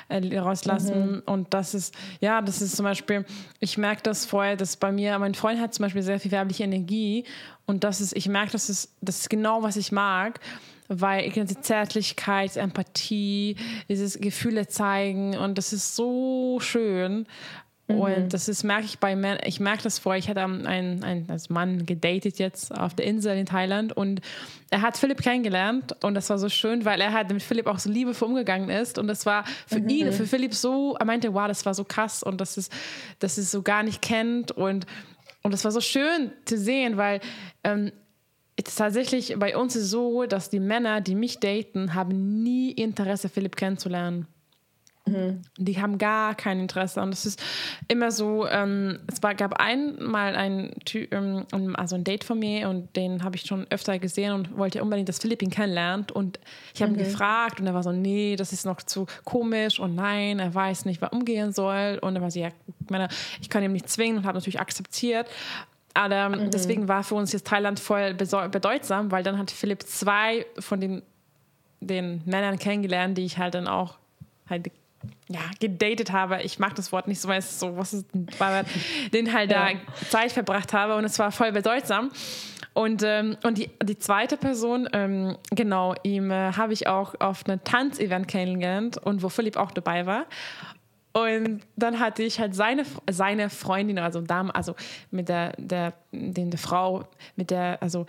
äh, rauslassen. Mhm. Und das ist, ja, das ist zum Beispiel, ich merke das vorher, dass bei mir, mein Freund hat zum Beispiel sehr viel weibliche Energie. Und das ist, ich merke, das ist, das ist genau, was ich mag weil die Zärtlichkeit, Empathie, dieses Gefühle zeigen und das ist so schön. Mhm. Und das ist, merke ich bei Männern, ich merke das vorher, ich hatte einen, einen als Mann gedatet jetzt auf der Insel in Thailand und er hat Philipp kennengelernt und das war so schön, weil er halt mit Philipp auch so liebevoll umgegangen ist und das war für mhm. ihn, für Philipp so, er meinte, wow, das war so krass und das ist, das ist so gar nicht kennt und, und das war so schön zu sehen, weil ähm, tatsächlich bei uns ist so, dass die Männer, die mich daten, haben nie Interesse, Philipp kennenzulernen. Mhm. Die haben gar kein Interesse. Und es ist immer so, ähm, es war, gab einmal ein, ähm, also ein Date von mir und den habe ich schon öfter gesehen und wollte unbedingt, dass Philipp ihn kennenlernt. Und ich habe mhm. ihn gefragt und er war so, nee, das ist noch zu komisch und nein, er weiß nicht, was umgehen soll. Und er war so, ja, ich, meine, ich kann ihn nicht zwingen und habe natürlich akzeptiert. Aber mhm. deswegen war für uns jetzt Thailand voll bedeutsam, weil dann hat Philipp zwei von den, den Männern kennengelernt, die ich halt dann auch halt ja, gedatet habe. Ich mag das Wort nicht so, weil es so, was ist, weil den halt ja. da Zeit verbracht habe und es war voll bedeutsam. Und, ähm, und die, die zweite Person, ähm, genau, ihm äh, habe ich auch auf einem Tanzevent kennengelernt und wo Philipp auch dabei war. Und dann hatte ich halt seine, seine Freundin, also Dame, also mit der, der, den, der Frau, mit der, also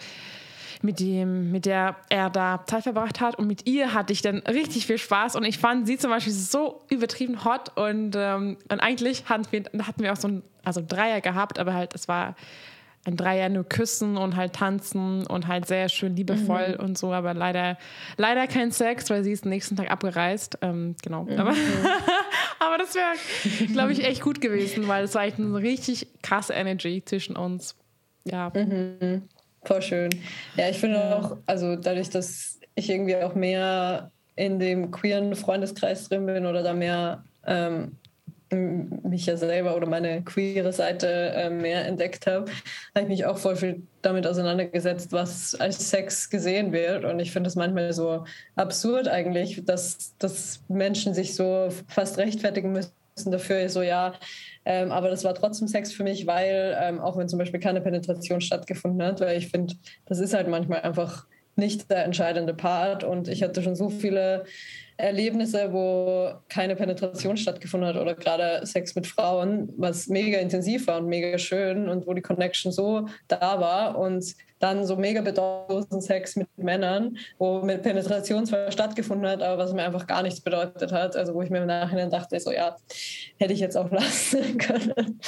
mit, dem, mit der er da Zeit verbracht hat. Und mit ihr hatte ich dann richtig viel Spaß. Und ich fand sie zum Beispiel so übertrieben hot. Und, ähm, und eigentlich hatten wir, hatten wir auch so ein also Dreier gehabt, aber halt, es war ein Dreier nur küssen und halt tanzen und halt sehr schön liebevoll mhm. und so, aber leider, leider kein Sex, weil sie ist den nächsten Tag abgereist. Ähm, genau. Mhm. Aber, aber das wäre, glaube ich, echt gut gewesen, weil es war echt eine richtig krasse Energy zwischen uns. Ja. Mhm. Voll schön. Ja, ich finde auch, also dadurch, dass ich irgendwie auch mehr in dem queeren Freundeskreis drin bin oder da mehr ähm, mich ja selber oder meine queere Seite äh, mehr entdeckt habe, habe ich mich auch voll viel damit auseinandergesetzt, was als Sex gesehen wird. Und ich finde es manchmal so absurd eigentlich, dass, dass Menschen sich so fast rechtfertigen müssen dafür, so ja, ähm, aber das war trotzdem Sex für mich, weil ähm, auch wenn zum Beispiel keine Penetration stattgefunden hat, weil ich finde, das ist halt manchmal einfach nicht der entscheidende Part. Und ich hatte schon so viele Erlebnisse, wo keine Penetration stattgefunden hat oder gerade Sex mit Frauen, was mega intensiv war und mega schön und wo die Connection so da war und dann so mega bedeutungslosen Sex mit Männern, wo mit Penetration zwar stattgefunden hat, aber was mir einfach gar nichts bedeutet hat. Also wo ich mir im Nachhinein dachte, so ja, hätte ich jetzt auch lassen können.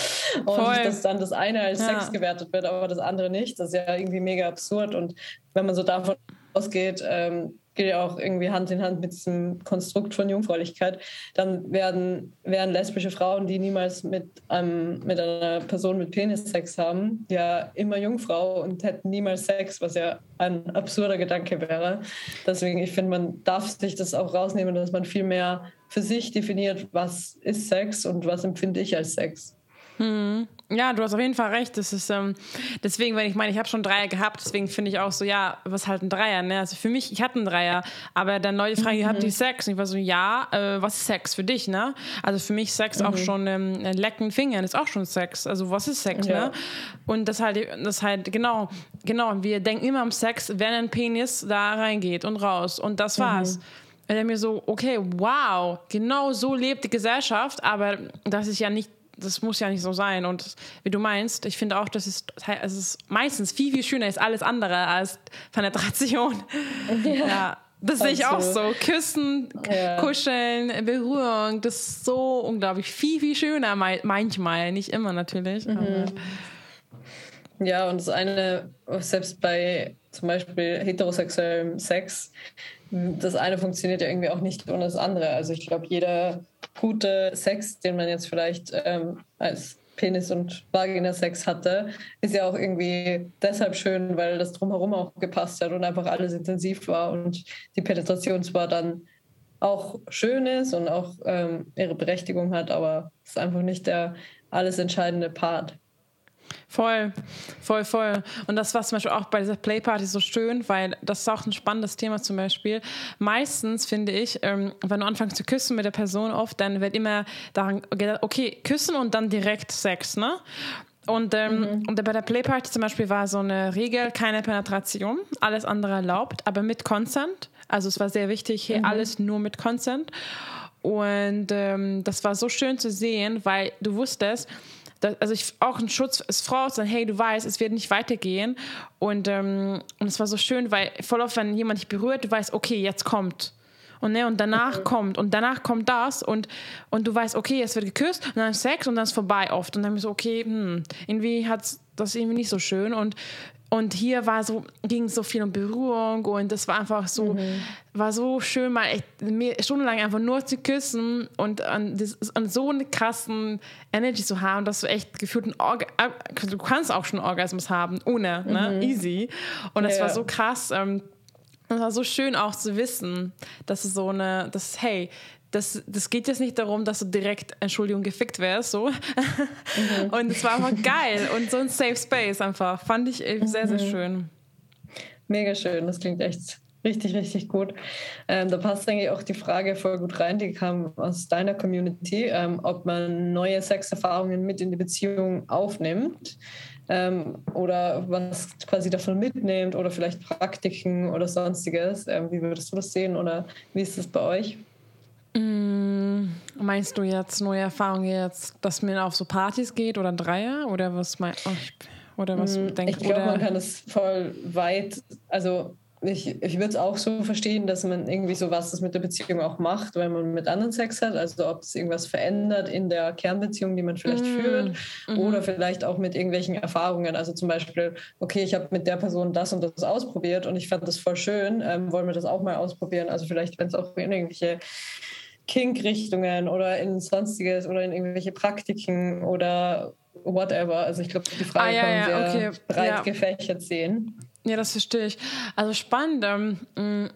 Und Voll. dass dann das eine als ja. Sex gewertet wird, aber das andere nicht, das ist ja irgendwie mega absurd. Und wenn man so davon ausgeht, ähm, geht ja auch irgendwie Hand in Hand mit diesem Konstrukt von Jungfräulichkeit, dann werden, werden lesbische Frauen, die niemals mit, einem, mit einer Person mit Penis Sex haben, ja immer Jungfrau und hätten niemals Sex, was ja ein absurder Gedanke wäre. Deswegen, ich finde, man darf sich das auch rausnehmen, dass man viel mehr für sich definiert, was ist Sex und was empfinde ich als Sex. Hm. Ja, du hast auf jeden Fall recht. Das ist ähm, deswegen, wenn ich meine, ich habe schon Dreier gehabt, deswegen finde ich auch so, ja, was halt ein Dreier, ne? Also für mich, ich hatte einen Dreier, aber dann Leute fragen, mhm. habt ihr Sex? Und ich war so, ja, äh, was ist Sex für dich, ne? Also für mich Sex mhm. auch schon ähm, lecken Fingern ist auch schon Sex. Also was ist Sex, ja. ne? Und das halt, das halt genau, genau. Wir denken immer am Sex, wenn ein Penis da reingeht und raus und das war's. Mhm. Und dann mir so, okay, wow, genau so lebt die Gesellschaft, aber das ist ja nicht das muss ja nicht so sein. Und wie du meinst, ich finde auch, dass es, es ist meistens viel, viel schöner ist alles andere als Penetration. Ja. ja. Das sehe ich auch so. Küssen, ja. kuscheln, Berührung, das ist so unglaublich viel, viel schöner manchmal. Nicht immer natürlich. Mhm. Ja, und das eine, selbst bei zum Beispiel heterosexuellem Sex, das eine funktioniert ja irgendwie auch nicht ohne das andere. Also ich glaube, jeder gute Sex, den man jetzt vielleicht ähm, als Penis- und Vagina-Sex hatte, ist ja auch irgendwie deshalb schön, weil das drumherum auch gepasst hat und einfach alles intensiv war und die Penetration zwar dann auch schön ist und auch ähm, ihre Berechtigung hat, aber es ist einfach nicht der alles entscheidende Part. Voll, voll, voll. Und das war zum Beispiel auch bei dieser Playparty so schön, weil das ist auch ein spannendes Thema zum Beispiel. Meistens finde ich, ähm, wenn du anfängst zu küssen mit der Person oft, dann wird immer daran gedacht, okay, küssen und dann direkt Sex, ne? Und, ähm, mhm. und bei der Playparty zum Beispiel war so eine Regel, keine Penetration, alles andere erlaubt, aber mit Consent. Also es war sehr wichtig, hier mhm. alles nur mit Consent. Und ähm, das war so schön zu sehen, weil du wusstest, das, also ich, auch ein Schutz als Frau, sagen, hey, du weißt, es wird nicht weitergehen. Und, ähm, und es war so schön, weil voll oft, wenn jemand dich berührt, du weißt, okay, jetzt kommt. Und, ne, und danach mhm. kommt und danach kommt das und, und du weißt, okay, es wird geküsst und dann Sex und dann ist vorbei oft. Und dann bin ich so, okay, hm, irgendwie hat das irgendwie nicht so schön. Und und hier war so, ging so viel um Berührung und das war einfach so, mhm. war so schön, mal echt stundenlang einfach nur zu küssen und an, das, an so eine krassen Energy zu haben, dass du echt gefühlt einen Orga du kannst auch schon einen Orgasmus haben, ohne, ne? mhm. ne? easy. Und das ja. war so krass. Ähm, es war so schön auch zu wissen, dass es so eine, dass, hey, das, das geht jetzt nicht darum, dass du direkt, Entschuldigung, gefickt wärst, so. Mhm. Und es war einfach geil und so ein Safe Space einfach. Fand ich sehr, sehr mhm. schön. Mega schön, das klingt echt richtig, richtig gut. Ähm, da passt eigentlich auch die Frage voll gut rein, die kam aus deiner Community, ähm, ob man neue Sexerfahrungen mit in die Beziehung aufnimmt ähm, oder was quasi davon mitnimmt oder vielleicht Praktiken oder sonstiges. Ähm, wie würdest du das sehen oder wie ist das bei euch? Mm, meinst du jetzt neue Erfahrungen jetzt, dass man auf so Partys geht oder Dreier oder was mein, oh, oder was mm, denkst Ich glaube, man kann es voll weit, also ich, ich würde es auch so verstehen, dass man irgendwie so was das mit der Beziehung auch macht, wenn man mit anderen Sex hat. Also ob es irgendwas verändert in der Kernbeziehung, die man vielleicht mm. führt, mm. oder vielleicht auch mit irgendwelchen Erfahrungen. Also zum Beispiel, okay, ich habe mit der Person das und das ausprobiert und ich fand das voll schön. Ähm, wollen wir das auch mal ausprobieren? Also vielleicht, wenn es auch irgendwelche Kink-Richtungen oder in sonstiges oder in irgendwelche Praktiken oder whatever. Also ich glaube, die Frage ah, ja, kann man ja, sehr okay. breit ja. gefächert sehen. Ja, das verstehe ich. Also spannend. Ähm, mm,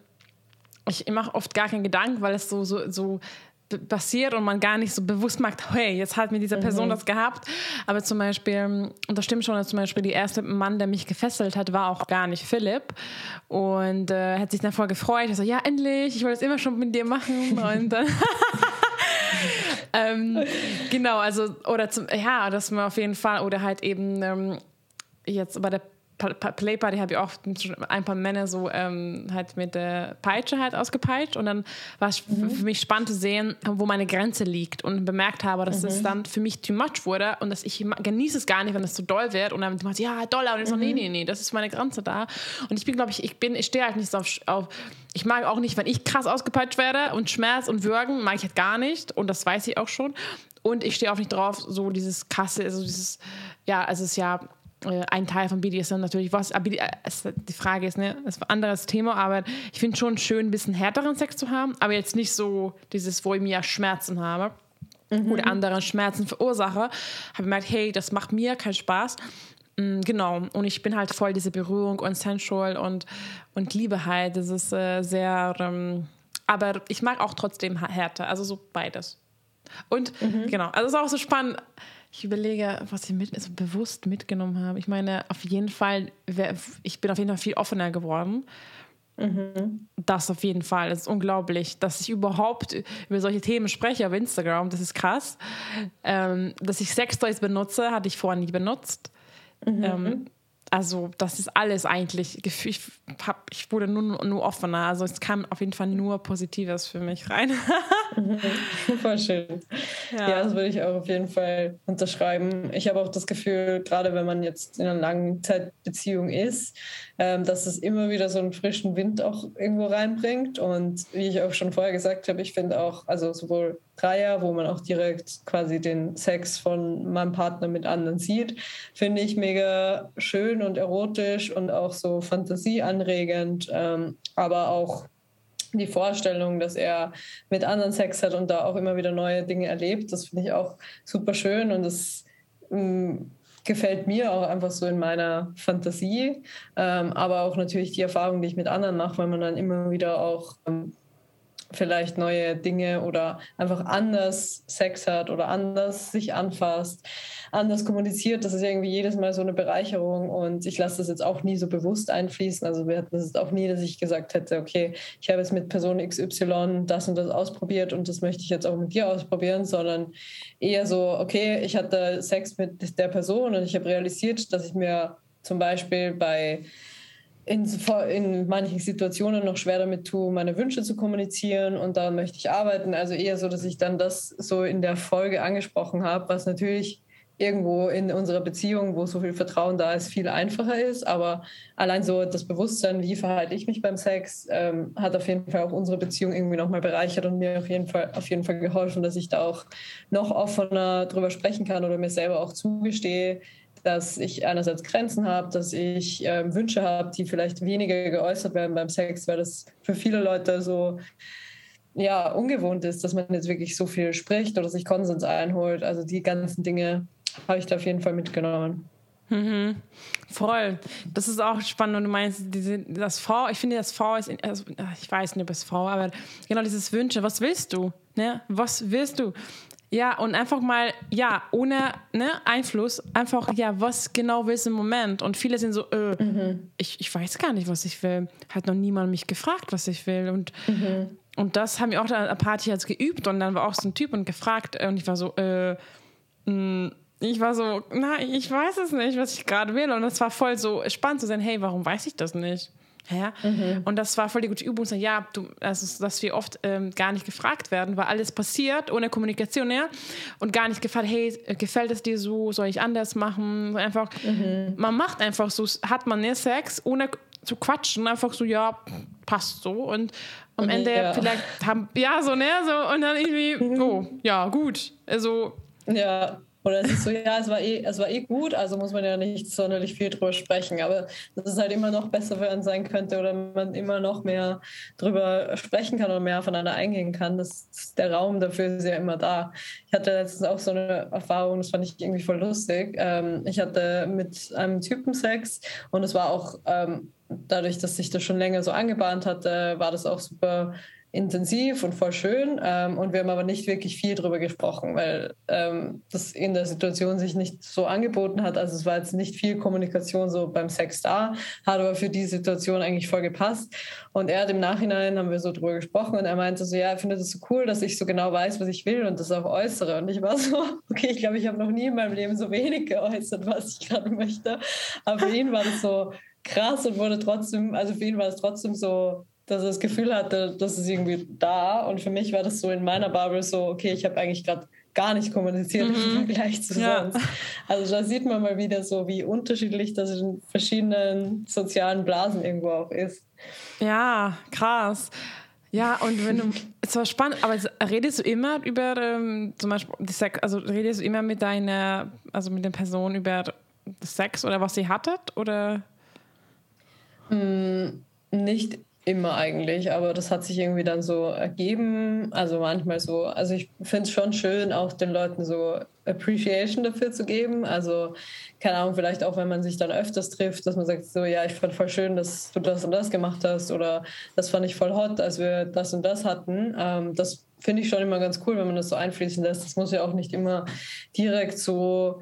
ich mache oft gar keinen Gedanken, weil es so, so, so passiert und man gar nicht so bewusst macht, hey, jetzt hat mit dieser Person mhm. das gehabt. Aber zum Beispiel, und das stimmt schon, dass zum Beispiel der erste Mann, der mich gefesselt hat, war auch gar nicht Philipp. Und äh, hat sich dann voll gefreut. Er so, ja, endlich, ich wollte es immer schon mit dir machen. und dann. ähm, genau, also, oder zum, ja, dass man auf jeden Fall, oder halt eben ähm, jetzt bei der Playparty habe ich auch ein paar Männer so ähm, halt mit der Peitsche halt ausgepeitscht und dann war es mhm. für mich spannend zu sehen, wo meine Grenze liegt und bemerkt habe, dass mhm. es dann für mich too much wurde und dass ich genieße es gar nicht, wenn es zu so doll wird und dann machst du, ja, doller und ich so, nee, mhm. nee, nee, das ist meine Grenze da und ich bin, glaube ich, ich bin, ich stehe halt nicht so auf, auf, ich mag auch nicht, wenn ich krass ausgepeitscht werde und Schmerz und Würgen mag ich halt gar nicht und das weiß ich auch schon und ich stehe auch nicht drauf, so dieses krasse, also dieses, ja, also es ist ja ein Teil von BDSM natürlich was. Aber äh, die Frage ist, ne, das ist ein anderes Thema, aber ich finde schon schön, ein bisschen härteren Sex zu haben, aber jetzt nicht so dieses, wo ich mir Schmerzen habe mhm. oder anderen Schmerzen verursache. Habe gemerkt, hey, das macht mir keinen Spaß. Mm, genau, und ich bin halt voll diese Berührung und sensual und, und Liebe halt. Das ist äh, sehr, ähm, aber ich mag auch trotzdem Härte, also so beides. Und mhm. genau, also es ist auch so spannend ich überlege, was ich mit, also bewusst mitgenommen habe. Ich meine, auf jeden Fall, ich bin auf jeden Fall viel offener geworden. Mhm. Das auf jeden Fall. Das ist unglaublich, dass ich überhaupt über solche Themen spreche auf Instagram. Das ist krass. Ähm, dass ich Sextoys benutze, hatte ich vorher nie benutzt. Mhm. Ähm, also das ist alles eigentlich. Ich, hab, ich wurde nur, nur offener. Also es kam auf jeden Fall nur Positives für mich rein. Voll schön. Ja. ja. das würde ich auch auf jeden Fall unterschreiben. Ich habe auch das Gefühl, gerade wenn man jetzt in einer langen Zeitbeziehung ist, ähm, dass es immer wieder so einen frischen Wind auch irgendwo reinbringt. Und wie ich auch schon vorher gesagt habe, ich finde auch, also sowohl Dreier, wo man auch direkt quasi den Sex von meinem Partner mit anderen sieht, finde ich mega schön und erotisch und auch so fantasieanregend, ähm, aber auch die Vorstellung, dass er mit anderen Sex hat und da auch immer wieder neue Dinge erlebt, das finde ich auch super schön und das ähm, gefällt mir auch einfach so in meiner Fantasie, ähm, aber auch natürlich die Erfahrung, die ich mit anderen mache, weil man dann immer wieder auch ähm, vielleicht neue Dinge oder einfach anders Sex hat oder anders sich anfasst, anders kommuniziert. Das ist irgendwie jedes Mal so eine Bereicherung und ich lasse das jetzt auch nie so bewusst einfließen. Also wir hatten das jetzt auch nie, dass ich gesagt hätte, okay, ich habe jetzt mit Person XY das und das ausprobiert und das möchte ich jetzt auch mit dir ausprobieren, sondern eher so, okay, ich hatte Sex mit der Person und ich habe realisiert, dass ich mir zum Beispiel bei in, in manchen Situationen noch schwer damit tue, meine Wünsche zu kommunizieren und da möchte ich arbeiten. Also eher so, dass ich dann das so in der Folge angesprochen habe, was natürlich irgendwo in unserer Beziehung, wo so viel Vertrauen da ist, viel einfacher ist. Aber allein so das Bewusstsein, wie verhalte ich mich beim Sex, ähm, hat auf jeden Fall auch unsere Beziehung irgendwie nochmal bereichert und mir auf jeden, Fall, auf jeden Fall geholfen, dass ich da auch noch offener drüber sprechen kann oder mir selber auch zugestehe, dass ich einerseits Grenzen habe, dass ich äh, Wünsche habe, die vielleicht weniger geäußert werden beim Sex, weil das für viele Leute so ja, ungewohnt ist, dass man jetzt wirklich so viel spricht oder sich Konsens einholt. Also die ganzen Dinge habe ich da auf jeden Fall mitgenommen. Mhm. Voll. Das ist auch spannend. Und du meinst, diese, das V, ich finde, das V ist, also, ich weiß nicht, ob es V, aber genau dieses Wünsche. Was willst du? Ne? Was willst du? Ja, und einfach mal, ja, ohne ne, Einfluss, einfach, ja, was genau willst du im Moment? Und viele sind so, äh, mhm. ich, ich weiß gar nicht, was ich will. Hat noch niemand mich gefragt, was ich will. Und, mhm. und das haben wir auch da eine Party jetzt geübt. Und dann war auch so ein Typ und gefragt. Und ich war so, äh, mh, mm, ich war so, na, ich weiß es nicht, was ich gerade will. Und das war voll so spannend zu sein, hey, warum weiß ich das nicht? Ja? Mhm. Und das war voll die gute Übung. Ja, du, also, dass wir oft ähm, gar nicht gefragt werden, weil alles passiert ohne Kommunikation ja? und gar nicht gefragt, hey, gefällt es dir so, soll ich anders machen? Einfach, mhm. man macht einfach so, hat man ne Sex, ohne zu quatschen, einfach so, ja, passt so. Und am Ende ja. vielleicht haben, ja, so, ne, so, und dann irgendwie, oh, ja, gut. Also, ja Oder es ist so, ja, es war eh, es war eh gut, also muss man ja nicht sonderlich viel drüber sprechen. Aber dass es halt immer noch besser einen sein könnte oder man immer noch mehr drüber sprechen kann oder mehr aufeinander eingehen kann. Das, der Raum dafür ist ja immer da. Ich hatte letztens auch so eine Erfahrung, das fand ich irgendwie voll lustig. Ähm, ich hatte mit einem Typen Sex und es war auch ähm, dadurch, dass sich das schon länger so angebahnt hatte, war das auch super intensiv und voll schön. Ähm, und wir haben aber nicht wirklich viel darüber gesprochen, weil ähm, das in der Situation sich nicht so angeboten hat. Also es war jetzt nicht viel Kommunikation so beim Sex da, hat aber für die Situation eigentlich voll gepasst. Und er hat im Nachhinein, haben wir so drüber gesprochen und er meinte so, ja, er findet es so cool, dass ich so genau weiß, was ich will und das auch äußere. Und ich war so, okay, ich glaube, ich habe noch nie in meinem Leben so wenig geäußert, was ich gerade möchte. Aber für ihn war das so krass und wurde trotzdem, also für ihn war es trotzdem so dass er das Gefühl hatte, das ist irgendwie da. Und für mich war das so in meiner Bubble so, okay, ich habe eigentlich gerade gar nicht kommuniziert mhm. im Vergleich zu ja. sonst. Also da sieht man mal wieder so, wie unterschiedlich das in verschiedenen sozialen Blasen irgendwo auch ist. Ja, krass. Ja, und wenn du, es war spannend, aber redest du immer über, ähm, zum Beispiel, Sex, also redest du immer mit deiner, also mit der Person über Sex oder was sie hattet, oder? Hm, nicht immer eigentlich, aber das hat sich irgendwie dann so ergeben. Also manchmal so, also ich finde es schon schön, auch den Leuten so Appreciation dafür zu geben. Also, keine Ahnung, vielleicht auch, wenn man sich dann öfters trifft, dass man sagt, so, ja, ich fand voll schön, dass du das und das gemacht hast oder das fand ich voll hot, als wir das und das hatten. Ähm, das finde ich schon immer ganz cool, wenn man das so einfließen lässt. Das muss ja auch nicht immer direkt so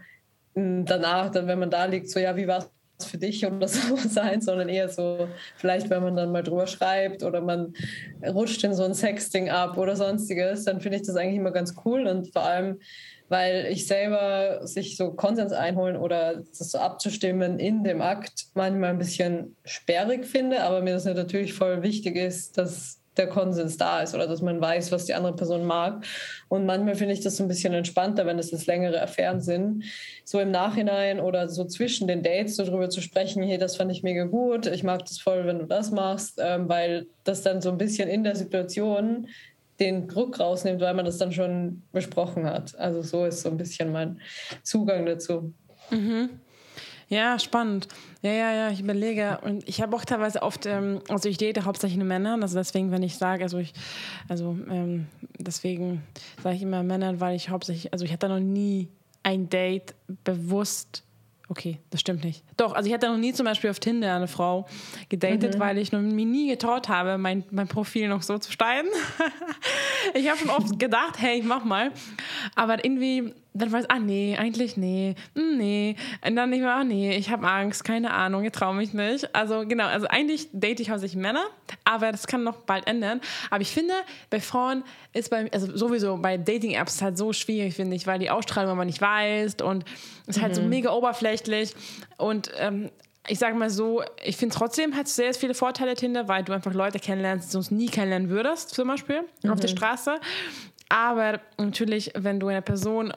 danach, dann wenn man da liegt, so, ja, wie war es für dich oder so sein, sondern eher so, vielleicht wenn man dann mal drüber schreibt oder man rutscht in so ein Sexting ab oder sonstiges, dann finde ich das eigentlich immer ganz cool und vor allem, weil ich selber sich so Konsens einholen oder das so abzustimmen in dem Akt manchmal ein bisschen sperrig finde, aber mir das natürlich voll wichtig ist, dass der Konsens da ist oder dass man weiß, was die andere Person mag. Und manchmal finde ich das so ein bisschen entspannter, wenn es jetzt längere Affären sind, so im Nachhinein oder so zwischen den Dates so drüber zu sprechen, hey, das fand ich mega gut, ich mag das voll, wenn du das machst, ähm, weil das dann so ein bisschen in der Situation den Druck rausnimmt, weil man das dann schon besprochen hat. Also so ist so ein bisschen mein Zugang dazu. Mhm. Ja, spannend. Ja, ja, ja, ich überlege. Und ich habe auch teilweise oft, ähm, also ich date hauptsächlich nur Männer. Also deswegen, wenn ich sage, also ich, also ähm, deswegen sage ich immer Männer, weil ich hauptsächlich, also ich hatte noch nie ein Date bewusst Okay, das stimmt nicht. Doch, also ich hatte noch nie zum Beispiel auf Tinder eine Frau gedatet, mhm. weil ich noch, mir nie getraut habe, mein, mein Profil noch so zu steigen. ich habe schon oft gedacht, hey, ich mach mal. Aber irgendwie, dann war es, ah nee, eigentlich nee, hm, nee. Und dann ich war, ah nee, ich habe Angst, keine Ahnung, ich traue mich nicht. Also genau, also eigentlich date ich hauptsächlich Männer, aber das kann noch bald ändern. Aber ich finde, bei Frauen ist bei, also sowieso bei Dating-Apps halt so schwierig, finde ich, weil die Ausstrahlung man nicht weiß und ist halt mhm. so mega oberflächlich. Und ähm, ich sage mal so, ich finde trotzdem hat es sehr viele Vorteile Tinder, weil du einfach Leute kennenlernst, die du sonst nie kennenlernen würdest, zum Beispiel mhm. auf der mhm. Straße. Aber natürlich, wenn du eine Person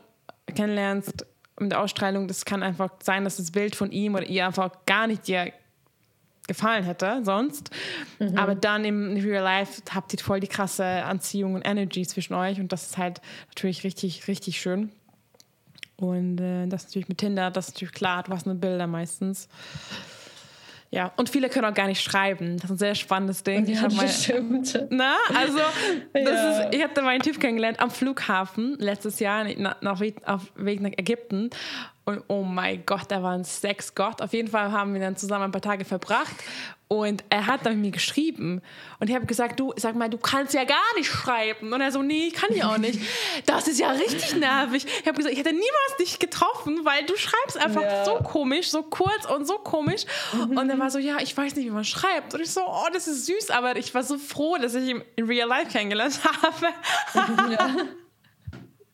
kennenlernst mit der Ausstrahlung, das kann einfach sein, dass das Bild von ihm oder ihr einfach gar nicht dir gefallen hätte sonst. Mhm. Aber dann im Real Life habt ihr voll die krasse Anziehung und Energy zwischen euch und das ist halt natürlich richtig, richtig schön. Und äh, das natürlich mit Tinder, das ist natürlich klar, du hast nur Bilder meistens. Ja, und viele können auch gar nicht schreiben. Das ist ein sehr spannendes Ding. Ja, ich das stimmt. Na, also, das ja. ist, ich hatte meinen Typ kennengelernt am Flughafen letztes Jahr nach, nach, auf Weg nach Ägypten. Und oh mein Gott, da war ein Sexgott. Auf jeden Fall haben wir dann zusammen ein paar Tage verbracht. Und er hat dann mit mir geschrieben. Und ich habe gesagt, du, sag mal, du kannst ja gar nicht schreiben. Und er so, nee, kann ich auch nicht. Das ist ja richtig nervig. Ich habe gesagt, ich hätte niemals dich getroffen, weil du schreibst einfach ja. so komisch, so kurz und so komisch. Mhm. Und er war so, ja, ich weiß nicht, wie man schreibt. Und ich so, oh, das ist süß. Aber ich war so froh, dass ich ihn in Real Life kennengelernt habe. Ja.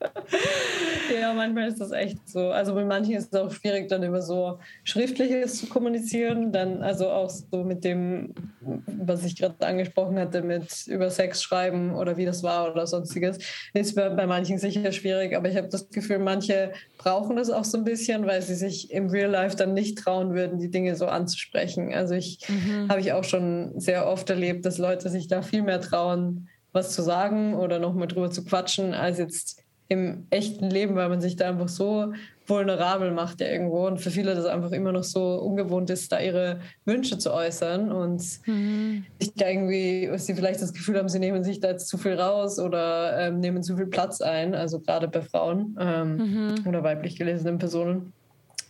ja, manchmal ist das echt so. Also bei manchen ist es auch schwierig, dann über so Schriftliches zu kommunizieren. Dann also auch so mit dem, was ich gerade angesprochen hatte, mit über Sex schreiben oder wie das war oder sonstiges, ist bei manchen sicher schwierig. Aber ich habe das Gefühl, manche brauchen das auch so ein bisschen, weil sie sich im Real Life dann nicht trauen würden, die Dinge so anzusprechen. Also ich mhm. habe ich auch schon sehr oft erlebt, dass Leute sich da viel mehr trauen, was zu sagen oder nochmal drüber zu quatschen, als jetzt im echten Leben, weil man sich da einfach so vulnerabel macht ja irgendwo und für viele das einfach immer noch so ungewohnt ist, da ihre Wünsche zu äußern und mhm. sich da irgendwie, sie vielleicht das Gefühl haben, sie nehmen sich da jetzt zu viel raus oder ähm, nehmen zu viel Platz ein, also gerade bei Frauen ähm, mhm. oder weiblich gelesenen Personen.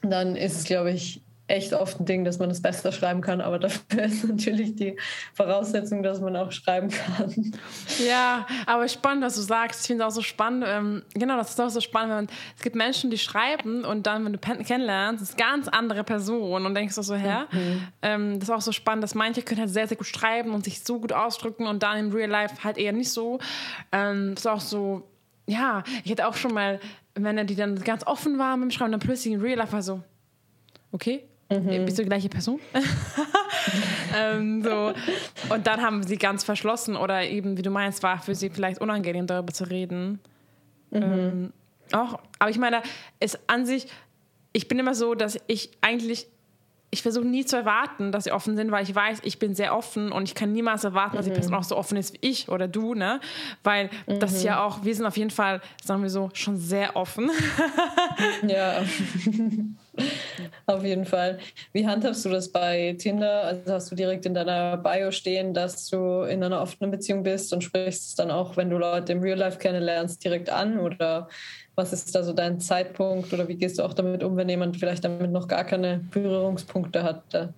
Dann ist es, glaube ich, echt oft ein Ding, dass man es besser schreiben kann, aber dafür ist natürlich die Voraussetzung, dass man auch schreiben kann. Ja, aber spannend, was du sagst. Ich finde es auch so spannend. Ähm, genau, das ist auch so spannend. Wenn, es gibt Menschen, die schreiben und dann, wenn du kennenlernst, ist ganz andere Person und denkst du so, hä? Mhm. Ähm, das ist auch so spannend, dass manche können halt sehr, sehr gut schreiben und sich so gut ausdrücken und dann im Real Life halt eher nicht so. Ähm, das ist auch so, ja, ich hätte auch schon mal Männer, die dann ganz offen waren beim Schreiben, dann plötzlich im Real Life war so, okay, Mhm. Bist du die gleiche Person? ähm, so. Und dann haben sie ganz verschlossen oder eben, wie du meinst, war für sie vielleicht unangenehm, darüber zu reden. Mhm. Ähm, auch, aber ich meine, es an sich, ich bin immer so, dass ich eigentlich ich versuche nie zu erwarten, dass sie offen sind, weil ich weiß, ich bin sehr offen und ich kann niemals erwarten, dass die Person auch so offen ist wie ich oder du, ne? Weil mhm. das ist ja auch, wir sind auf jeden Fall, sagen wir so, schon sehr offen. ja. auf jeden Fall. Wie handhabst du das bei Tinder? Also hast du direkt in deiner Bio stehen, dass du in einer offenen Beziehung bist und sprichst es dann auch, wenn du Leute im Real Life kennenlernst, direkt an? Oder was ist da so dein Zeitpunkt oder wie gehst du auch damit um, wenn jemand vielleicht damit noch gar keine Berührungspunkte hat?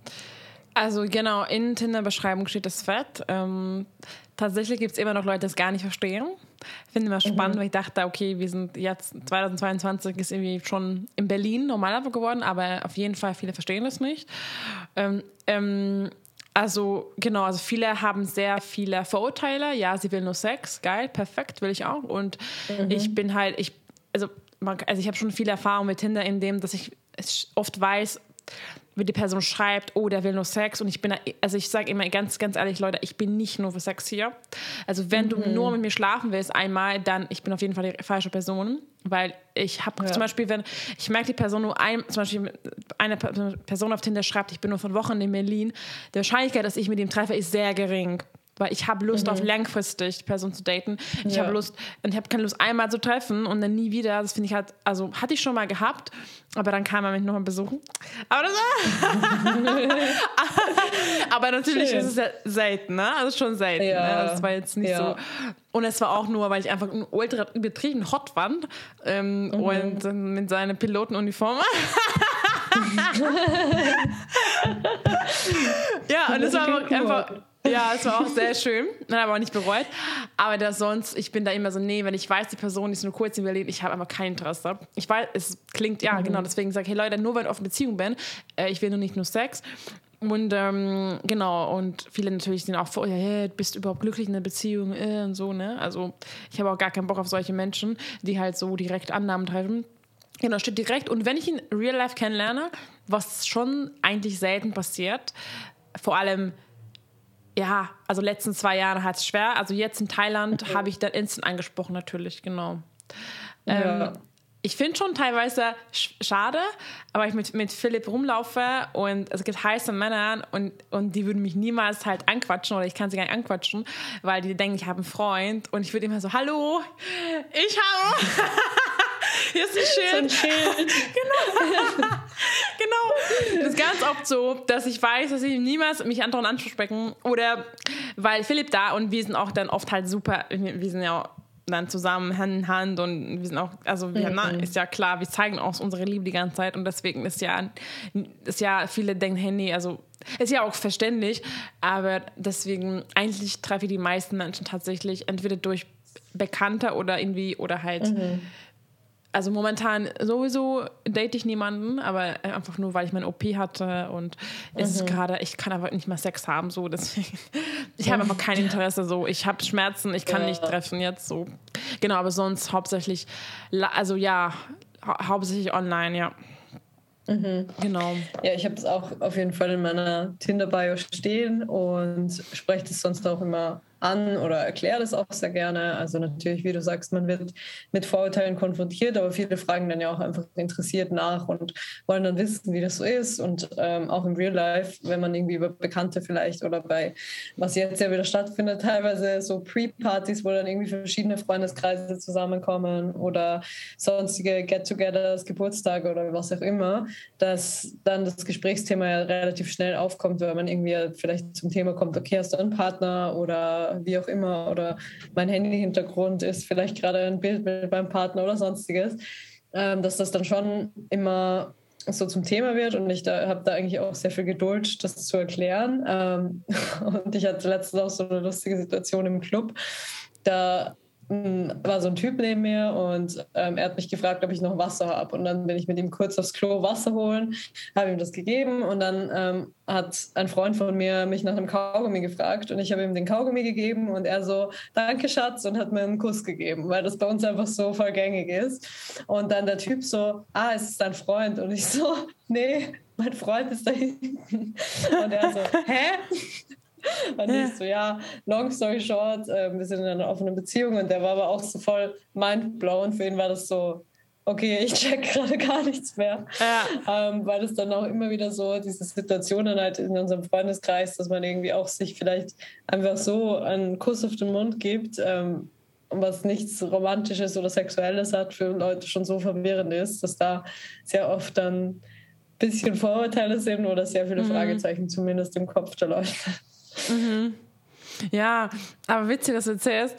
Also genau, in Tinder-Beschreibung steht das fett. Ähm, tatsächlich gibt es immer noch Leute, die das gar nicht verstehen. Ich finde immer spannend, mhm. weil ich dachte, okay, wir sind jetzt 2022 ist irgendwie schon in Berlin normaler geworden, aber auf jeden Fall viele verstehen das nicht. Ähm, ähm, also genau, also viele haben sehr viele Vorurteile. Ja, sie will nur Sex, geil, perfekt, will ich auch. Und mhm. ich bin halt, ich also, also ich habe schon viel Erfahrung mit Tinder, in dem, dass ich oft weiß, wie die Person schreibt, oh, der will nur Sex und ich bin, also ich sage immer ganz, ganz ehrlich, Leute, ich bin nicht nur für Sex hier. Also wenn mhm. du nur mit mir schlafen willst einmal, dann ich bin auf jeden Fall die falsche Person, weil ich habe ja. zum Beispiel, wenn ich merke, die Person nur ein, zum Beispiel eine Person auf Tinder schreibt, ich bin nur von Wochen in Berlin, die Wahrscheinlichkeit, dass ich mit ihm treffe, ist sehr gering weil ich habe Lust mhm. auf langfristig die Person zu daten. Ich ja. habe Lust ich habe keine Lust einmal zu treffen und dann nie wieder. Das finde ich halt, also hatte ich schon mal gehabt, aber dann kam er mich nochmal besuchen. Aber aber natürlich Schön. ist es ja selten, ne? Also schon selten. Ja. Ne? Das war jetzt nicht ja. so. Und es war auch nur, weil ich einfach ultra übertrieben hot fand ähm, mhm. und mit seiner Pilotenuniform. ja, und es war einfach ja, es war auch sehr schön. Man hat aber auch nicht bereut. Aber das sonst, ich bin da immer so, nee, wenn ich weiß, die Person ist nur kurz in Berlin, ich habe einfach kein Interesse. Ich weiß, es klingt, ja, mhm. genau, deswegen sage ich, hey Leute, nur weil ich auf eine Beziehung bin, äh, ich will nur nicht nur Sex. Und ähm, genau, und viele natürlich sind auch vor, ja, hey, bist du überhaupt glücklich in der Beziehung äh, und so, ne? Also ich habe auch gar keinen Bock auf solche Menschen, die halt so direkt Annahmen treffen. Genau, steht direkt. Und wenn ich ihn real life kennenlerne, was schon eigentlich selten passiert, vor allem ja, also letzten zwei Jahre hat es schwer. Also jetzt in Thailand okay. habe ich dann instant angesprochen, natürlich, genau. Ja. Ähm, ich finde schon teilweise sch schade, aber ich mit, mit Philipp rumlaufe und es gibt heiße Männer und, und die würden mich niemals halt anquatschen oder ich kann sie gar nicht anquatschen, weil die denken, ich habe einen Freund und ich würde immer so, hallo, ich habe... Hier ist ein Schild. So ein Schild. genau. genau. Das ist ganz oft so, dass ich weiß, dass ich niemals mich anderen ansprechen oder weil Philipp da und wir sind auch dann oft halt super, wir sind ja dann zusammen Hand in Hand und wir sind auch, also wir, mhm. na, ist ja klar, wir zeigen auch unsere Liebe die ganze Zeit und deswegen ist ja, ist ja, viele denken, hey, nee, also ist ja auch verständlich, aber deswegen eigentlich treffe ich die meisten Menschen tatsächlich entweder durch Bekannte oder irgendwie oder halt mhm also momentan sowieso date ich niemanden, aber einfach nur, weil ich mein OP hatte und es ist mhm. gerade, ich kann aber nicht mehr Sex haben, so deswegen. Ich habe einfach kein Interesse, so ich habe Schmerzen, ich kann ja. nicht treffen jetzt so. Genau, aber sonst hauptsächlich, also ja, hau hauptsächlich online, ja. Mhm. Genau. Ja, ich habe es auch auf jeden Fall in meiner Tinder-Bio stehen und spreche das sonst auch immer an oder erkläre das auch sehr gerne. Also natürlich, wie du sagst, man wird mit Vorurteilen konfrontiert, aber viele fragen dann ja auch einfach interessiert nach und wollen dann wissen, wie das so ist. Und ähm, auch im Real Life, wenn man irgendwie über Bekannte vielleicht oder bei, was jetzt ja wieder stattfindet, teilweise so Pre-Partys, wo dann irgendwie verschiedene Freundeskreise zusammenkommen oder sonstige Get-togethers, Geburtstage oder was auch immer, dass dann das Gesprächsthema ja relativ schnell aufkommt, weil man irgendwie vielleicht zum Thema kommt, okay, hast du einen Partner oder wie auch immer oder mein Handy-Hintergrund ist vielleicht gerade ein Bild mit meinem Partner oder sonstiges, ähm, dass das dann schon immer so zum Thema wird und ich da habe da eigentlich auch sehr viel Geduld, das zu erklären. Ähm, und ich hatte letztens auch so eine lustige Situation im Club. Da war so ein Typ neben mir und ähm, er hat mich gefragt, ob ich noch Wasser habe. Und dann bin ich mit ihm kurz aufs Klo Wasser holen, habe ihm das gegeben und dann ähm, hat ein Freund von mir mich nach einem Kaugummi gefragt und ich habe ihm den Kaugummi gegeben und er so, danke Schatz und hat mir einen Kuss gegeben, weil das bei uns einfach so voll gängig ist. Und dann der Typ so, ah, es ist dein Freund und ich so, nee, mein Freund ist da hinten. Und er so, hä? Und ich so, ja, long story short, äh, wir sind in einer offenen Beziehung und der war aber auch so voll mindblown. Für ihn war das so, okay, ich check gerade gar nichts mehr. Ja. Ähm, weil es dann auch immer wieder so diese Situationen halt in unserem Freundeskreis, dass man irgendwie auch sich vielleicht einfach so einen Kuss auf den Mund gibt, ähm, was nichts Romantisches oder Sexuelles hat, für Leute schon so verwirrend ist, dass da sehr oft dann ein bisschen Vorurteile sind oder sehr viele mhm. Fragezeichen zumindest im Kopf der Leute. Mhm. Ja, aber witzig, dass du erzählst,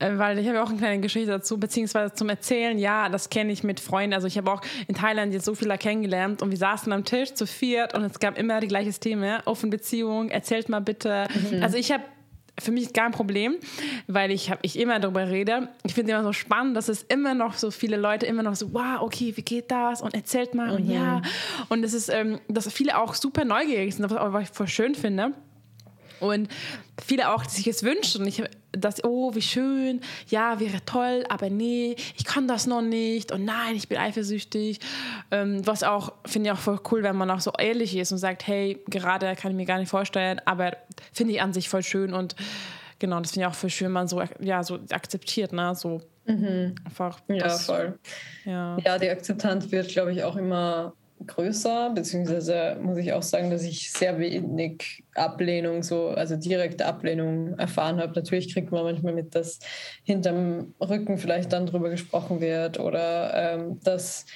äh, weil ich habe auch eine kleine Geschichte dazu, beziehungsweise zum Erzählen, ja, das kenne ich mit Freunden. Also ich habe auch in Thailand jetzt so viele kennengelernt und wir saßen am Tisch zu viert und es gab immer die gleiche Thema, offene Beziehung, erzählt mal bitte. Mhm. Also ich habe für mich gar ein Problem, weil ich, hab, ich immer darüber rede. Ich finde es immer so spannend, dass es immer noch so viele Leute immer noch so, wow, okay, wie geht das? Und erzählt mal mhm. und ja. Und es ist, ähm, dass viele auch super neugierig sind, was ich voll schön finde. Und viele auch, die sich es wünschen. Ich, das, oh, wie schön, ja, wäre toll, aber nee, ich kann das noch nicht und nein, ich bin eifersüchtig. Ähm, was auch, finde ich auch voll cool, wenn man auch so ehrlich ist und sagt, hey, gerade kann ich mir gar nicht vorstellen, aber finde ich an sich voll schön und genau, das finde ich auch voll schön, wenn man so, ja, so akzeptiert, ne, so mhm. einfach. Ja, das, voll. Ja. ja, die Akzeptanz wird, glaube ich, auch immer größer, beziehungsweise muss ich auch sagen, dass ich sehr wenig Ablehnung, so, also direkte Ablehnung erfahren habe. Natürlich kriegt man manchmal mit, dass hinterm Rücken vielleicht dann drüber gesprochen wird oder ähm, dass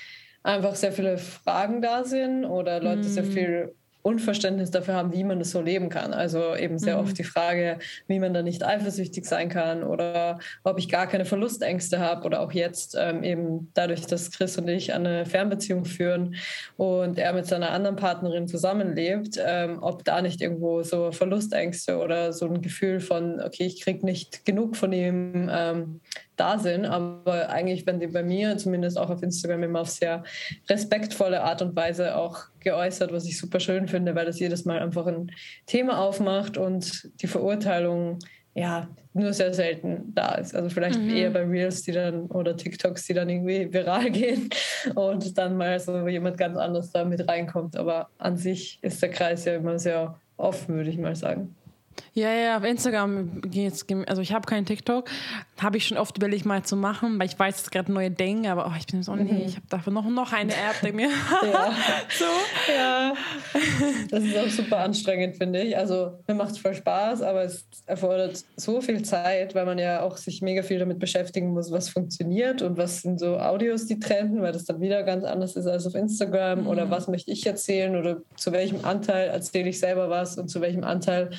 einfach sehr viele Fragen da sind oder Leute mm. sehr viel Unverständnis dafür haben, wie man das so leben kann. Also eben sehr mhm. oft die Frage, wie man da nicht eifersüchtig sein kann oder ob ich gar keine Verlustängste habe oder auch jetzt ähm, eben dadurch, dass Chris und ich eine Fernbeziehung führen und er mit seiner anderen Partnerin zusammenlebt, ähm, ob da nicht irgendwo so Verlustängste oder so ein Gefühl von, okay, ich kriege nicht genug von ihm ähm, da sind. Aber eigentlich werden die bei mir, zumindest auch auf Instagram, immer auf sehr respektvolle Art und Weise auch geäußert, was ich super schön finde, weil das jedes Mal einfach ein Thema aufmacht und die Verurteilung ja nur sehr selten da ist. Also vielleicht mhm. eher bei Reels, die dann oder TikToks, die dann irgendwie viral gehen und dann mal so jemand ganz anderes da mit reinkommt. Aber an sich ist der Kreis ja immer sehr offen, würde ich mal sagen. Ja, ja, auf Instagram geht's, also ich habe keinen TikTok, habe ich schon oft überlegt mal zu machen, weil ich weiß, es ist gerade neue Dinge, aber oh, ich bin so, oh, nee, mhm. ich habe dafür noch, noch eine App, die mir ja. so. Ja, das ist auch super anstrengend, finde ich. Also mir macht es voll Spaß, aber es erfordert so viel Zeit, weil man ja auch sich mega viel damit beschäftigen muss, was funktioniert und was sind so Audios, die trenden, weil das dann wieder ganz anders ist als auf Instagram mhm. oder was möchte ich erzählen oder zu welchem Anteil erzähle ich selber was und zu welchem Anteil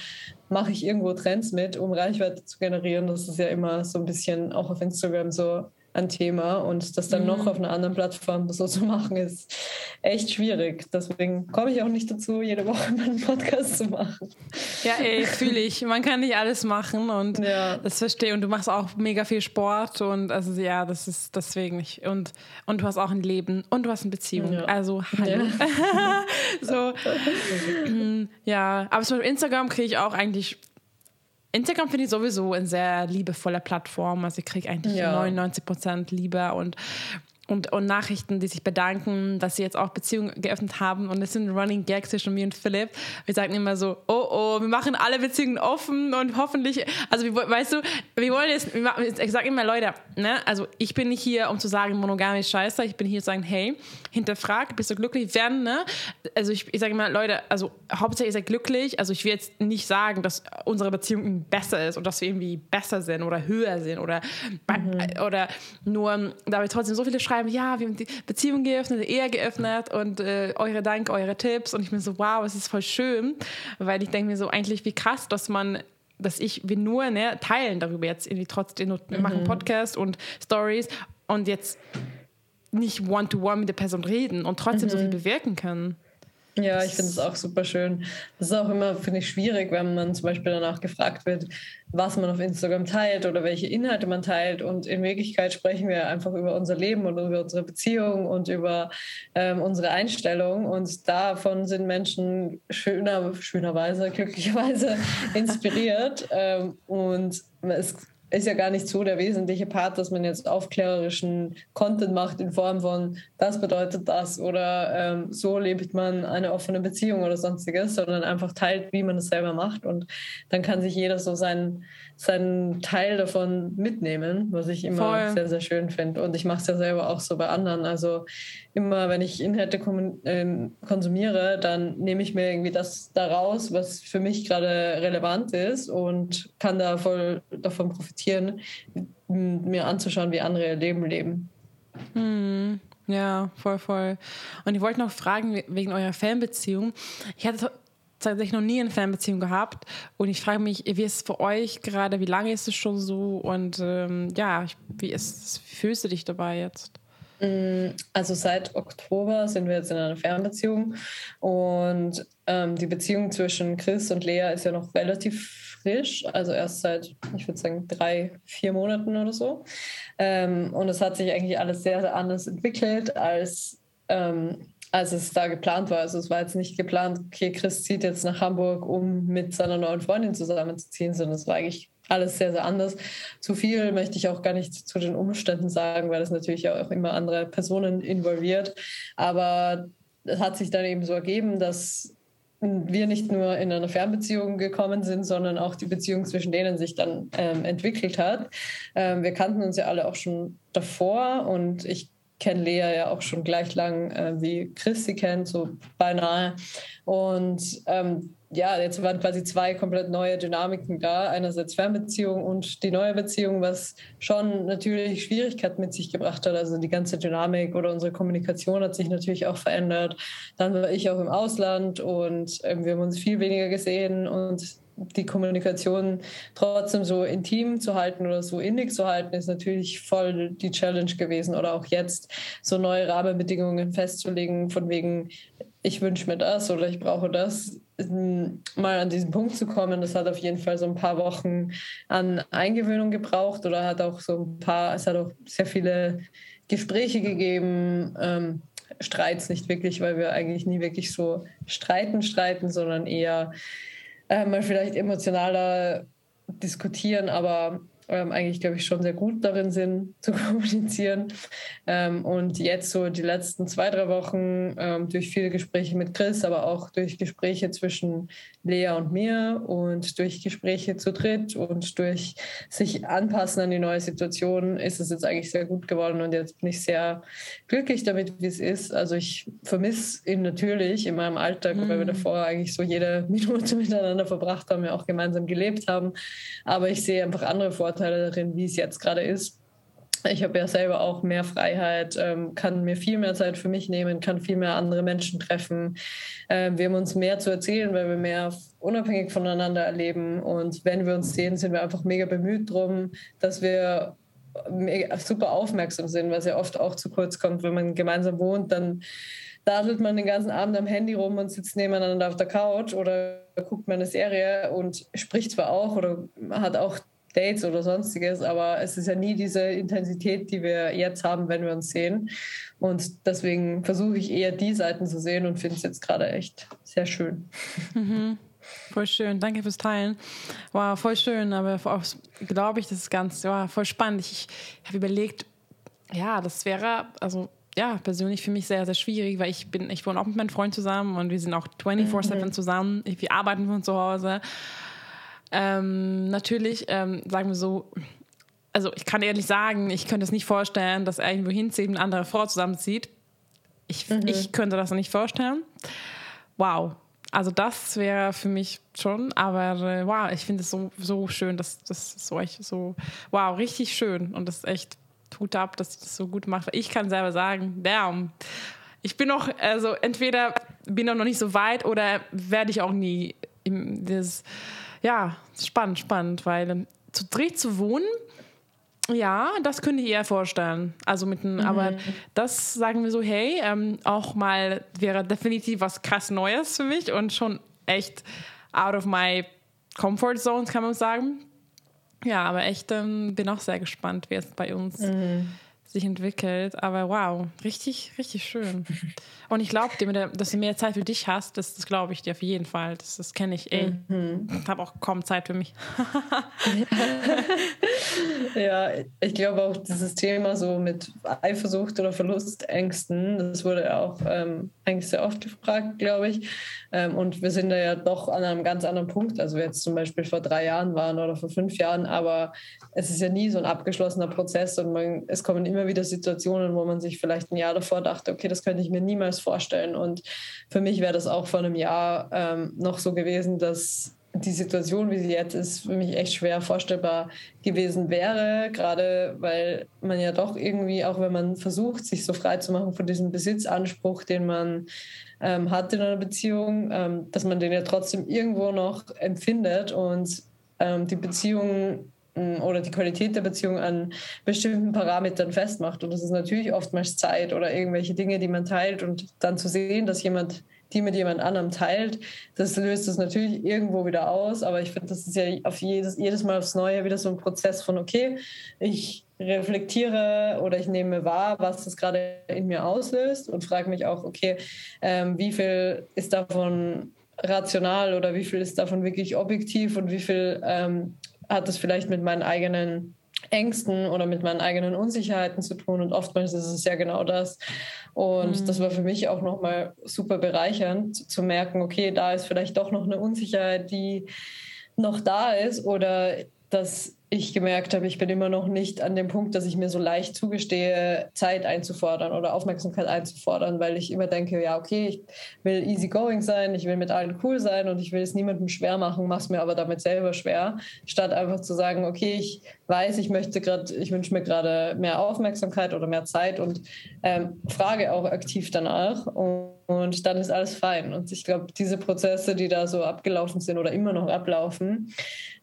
mache ich irgendwo Trends mit, um Reichweite zu generieren. Das ist ja immer so ein bisschen auch auf Instagram so ein Thema und das dann mhm. noch auf einer anderen Plattform so zu machen, ist echt schwierig. Deswegen komme ich auch nicht dazu, jede Woche meinen Podcast zu machen. Ja, ey, fühle ich. Man kann nicht alles machen und ja. das verstehe. Und du machst auch mega viel Sport und also ja, das ist deswegen nicht. Und, und du hast auch ein Leben und du hast eine Beziehung. Ja. Also hallo. Ja. so. ja, aber zum Beispiel Instagram kriege ich auch eigentlich Instagram finde ich sowieso eine sehr liebevolle Plattform. Also ich kriege eigentlich ja. 99 Liebe und und, und Nachrichten, die sich bedanken, dass sie jetzt auch Beziehungen geöffnet haben. Und es sind Running Gags zwischen mir und Philipp. Wir sagen immer so, oh oh, wir machen alle Beziehungen offen und hoffentlich, also weißt du, wir wollen jetzt, ich sage immer, Leute, ne, also ich bin nicht hier, um zu sagen, monogam ist scheiße. Ich bin hier zu sagen, hey, hinterfrag, bist du glücklich? Wenn, ne? Also ich, ich sage immer, Leute, also hauptsächlich seid glücklich. Also ich will jetzt nicht sagen, dass unsere Beziehung besser ist und dass wir irgendwie besser sind oder höher sind oder, mhm. oder nur, da wir trotzdem so viele schreiben, schreiben, ja, wir haben die Beziehung geöffnet, die Ehe geöffnet und äh, eure Dank, eure Tipps. Und ich bin so, wow, es ist voll schön, weil ich denke mir so, eigentlich wie krass, dass man dass ich, wir nur ne, teilen darüber jetzt irgendwie trotzdem, wir machen mhm. Podcast und Stories und jetzt nicht one-to-one -one mit der Person reden und trotzdem mhm. so viel bewirken können. Ja, ich finde es auch super schön. Das ist auch immer, finde ich, schwierig, wenn man zum Beispiel danach gefragt wird, was man auf Instagram teilt oder welche Inhalte man teilt. Und in Wirklichkeit sprechen wir einfach über unser Leben und über unsere Beziehung und über ähm, unsere Einstellung. Und davon sind Menschen schöner, schönerweise, glücklicherweise inspiriert. ähm, und es ist ja gar nicht so der wesentliche Part, dass man jetzt aufklärerischen Content macht in Form von, das bedeutet das oder ähm, so lebt man eine offene Beziehung oder sonstiges, sondern einfach teilt, wie man es selber macht und dann kann sich jeder so seinen, seinen Teil davon mitnehmen, was ich immer Voll. sehr, sehr schön finde. Und ich mache es ja selber auch so bei anderen. Also immer, wenn ich Inhalte ähm, konsumiere, dann nehme ich mir irgendwie das daraus, was für mich gerade relevant ist und kann da voll davon profitieren, mir anzuschauen, wie andere ihr Leben leben. Hm. Ja, voll, voll. Und ich wollte noch fragen, wegen eurer Fanbeziehung. Ich hatte tatsächlich noch nie eine Fanbeziehung gehabt und ich frage mich, wie ist es für euch gerade, wie lange ist es schon so und ähm, ja, wie, ist, wie fühlst du dich dabei jetzt? Mm, also seit Oktober sind wir jetzt in einer Fernbeziehung und ähm, die Beziehung zwischen Chris und Lea ist ja noch relativ frisch, also erst seit, ich würde sagen, drei, vier Monaten oder so. Ähm, und es hat sich eigentlich alles sehr, sehr anders entwickelt, als, ähm, als es da geplant war. Also es war jetzt nicht geplant, okay, Chris zieht jetzt nach Hamburg, um mit seiner neuen Freundin zusammenzuziehen, sondern es war eigentlich alles sehr, sehr anders. Zu viel möchte ich auch gar nicht zu den Umständen sagen, weil es natürlich auch immer andere Personen involviert. Aber es hat sich dann eben so ergeben, dass wir nicht nur in eine Fernbeziehung gekommen sind, sondern auch die Beziehung zwischen denen sich dann ähm, entwickelt hat. Ähm, wir kannten uns ja alle auch schon davor und ich kenne Lea ja auch schon gleich lang äh, wie Christi kennt, so beinahe. Und ähm, ja, jetzt waren quasi zwei komplett neue Dynamiken da. Einerseits Fernbeziehung und die neue Beziehung, was schon natürlich Schwierigkeiten mit sich gebracht hat. Also die ganze Dynamik oder unsere Kommunikation hat sich natürlich auch verändert. Dann war ich auch im Ausland und äh, wir haben uns viel weniger gesehen und die Kommunikation trotzdem so intim zu halten oder so innig zu halten, ist natürlich voll die Challenge gewesen. Oder auch jetzt so neue Rahmenbedingungen festzulegen, von wegen, ich wünsche mir das oder ich brauche das, mal an diesen Punkt zu kommen. Das hat auf jeden Fall so ein paar Wochen an Eingewöhnung gebraucht oder hat auch so ein paar, es hat auch sehr viele Gespräche gegeben. Ähm, Streits nicht wirklich, weil wir eigentlich nie wirklich so streiten, streiten, sondern eher äh, mal vielleicht emotionaler diskutieren, aber ähm, eigentlich, glaube ich, schon sehr gut darin sind, zu kommunizieren. Ähm, und jetzt so die letzten zwei, drei Wochen ähm, durch viele Gespräche mit Chris, aber auch durch Gespräche zwischen Lea und mir und durch Gespräche zu dritt und durch sich anpassen an die neue Situation ist es jetzt eigentlich sehr gut geworden und jetzt bin ich sehr glücklich damit, wie es ist. Also ich vermisse ihn natürlich in meinem Alltag, mhm. weil wir mhm. davor eigentlich so jede Minute miteinander verbracht haben, ja auch gemeinsam gelebt haben. Aber ich sehe einfach andere Vorteile Vorteile darin, wie es jetzt gerade ist. Ich habe ja selber auch mehr Freiheit, ähm, kann mir viel mehr Zeit für mich nehmen, kann viel mehr andere Menschen treffen. Ähm, wir haben uns mehr zu erzählen, weil wir mehr unabhängig voneinander erleben. Und wenn wir uns sehen, sind wir einfach mega bemüht darum, dass wir super aufmerksam sind, was ja oft auch zu kurz kommt, wenn man gemeinsam wohnt, dann dadelt man den ganzen Abend am Handy rum und sitzt nebeneinander auf der Couch oder guckt mal eine Serie und spricht zwar auch oder hat auch Dates oder sonstiges, aber es ist ja nie diese Intensität, die wir jetzt haben, wenn wir uns sehen. Und deswegen versuche ich eher die Seiten zu sehen und finde es jetzt gerade echt sehr schön. Mhm. Voll schön, danke fürs Teilen. Wow, voll schön, aber auch glaube ich, das ist ganz, wow, voll spannend. Ich, ich habe überlegt, ja, das wäre, also ja, persönlich für mich sehr, sehr schwierig, weil ich bin, ich wohne auch mit meinem Freund zusammen und wir sind auch 24-7 mhm. zusammen. Wir arbeiten von zu Hause. Ähm, natürlich, ähm, sagen wir so, also ich kann ehrlich sagen, ich könnte es nicht vorstellen, dass er irgendwo hinzieht und eine andere Frau zusammenzieht. Ich, mhm. ich könnte das nicht vorstellen. Wow. Also das wäre für mich schon, aber äh, wow, ich finde es so, so schön, dass das so, so, wow, richtig schön und das ist echt Hut ab, dass ich das so gut mache. Ich kann selber sagen, damn, ich bin noch, also entweder bin ich noch nicht so weit oder werde ich auch nie. Das, ja, spannend, spannend, weil ähm, zu dritt zu wohnen, ja, das könnte ich eher vorstellen. Also mit einem, mhm. aber das sagen wir so, hey, ähm, auch mal wäre definitiv was krass Neues für mich und schon echt out of my comfort zone, kann man sagen. Ja, aber echt ähm, bin auch sehr gespannt, wie es bei uns mhm. Sich entwickelt. Aber wow, richtig, richtig schön. Und ich glaube dir, dass du mehr Zeit für dich hast, das, das glaube ich dir auf jeden Fall. Das, das kenne ich eh. Mhm. Ich habe auch kaum Zeit für mich. ja, ich glaube auch dieses Thema so mit Eifersucht oder Verlustängsten, das wurde ja auch ähm, eigentlich sehr oft gefragt, glaube ich. Ähm, und wir sind da ja doch an einem ganz anderen Punkt, also wir jetzt zum Beispiel vor drei Jahren waren oder vor fünf Jahren, aber es ist ja nie so ein abgeschlossener Prozess und man, es kommen immer wieder Situationen, wo man sich vielleicht ein Jahr davor dachte, okay, das könnte ich mir niemals vorstellen. Und für mich wäre das auch vor einem Jahr ähm, noch so gewesen, dass die Situation, wie sie jetzt ist, für mich echt schwer vorstellbar gewesen wäre, gerade weil man ja doch irgendwie, auch wenn man versucht, sich so frei zu machen von diesem Besitzanspruch, den man ähm, hat in einer Beziehung, ähm, dass man den ja trotzdem irgendwo noch empfindet und ähm, die Beziehung oder die Qualität der Beziehung an bestimmten Parametern festmacht. Und das ist natürlich oftmals Zeit oder irgendwelche Dinge, die man teilt und dann zu sehen, dass jemand die mit jemand anderem teilt, das löst es natürlich irgendwo wieder aus. Aber ich finde, das ist ja auf jedes, jedes Mal aufs Neue wieder so ein Prozess von, okay, ich reflektiere oder ich nehme wahr, was das gerade in mir auslöst und frage mich auch, okay, ähm, wie viel ist davon rational oder wie viel ist davon wirklich objektiv und wie viel ähm, hat es vielleicht mit meinen eigenen Ängsten oder mit meinen eigenen Unsicherheiten zu tun. Und oftmals ist es ja genau das. Und mhm. das war für mich auch nochmal super bereichernd zu merken, okay, da ist vielleicht doch noch eine Unsicherheit, die noch da ist oder dass ich gemerkt habe, ich bin immer noch nicht an dem Punkt, dass ich mir so leicht zugestehe, Zeit einzufordern oder Aufmerksamkeit einzufordern, weil ich immer denke, ja, okay, ich will easygoing sein, ich will mit allen cool sein und ich will es niemandem schwer machen, mach's mir aber damit selber schwer, statt einfach zu sagen, okay, ich weiß, ich möchte gerade, ich wünsche mir gerade mehr Aufmerksamkeit oder mehr Zeit und ähm, frage auch aktiv danach und, und dann ist alles fein. Und ich glaube, diese Prozesse, die da so abgelaufen sind oder immer noch ablaufen,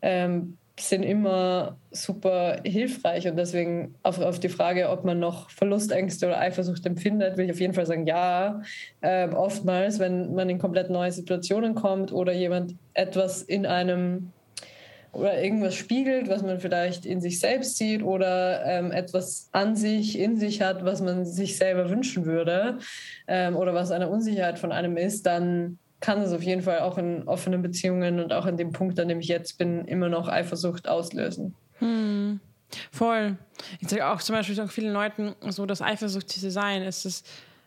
ähm, sind immer super hilfreich und deswegen auf, auf die Frage, ob man noch Verlustängste oder Eifersucht empfindet, will ich auf jeden Fall sagen, ja. Äh, oftmals, wenn man in komplett neue Situationen kommt oder jemand etwas in einem oder irgendwas spiegelt, was man vielleicht in sich selbst sieht oder ähm, etwas an sich, in sich hat, was man sich selber wünschen würde ähm, oder was eine Unsicherheit von einem ist, dann kann es auf jeden Fall auch in offenen Beziehungen und auch in dem Punkt, an dem ich jetzt bin, immer noch Eifersucht auslösen. Hm. Voll. Ich sage auch zum Beispiel auch vielen Leuten so, dass Eifersucht zu sein ist es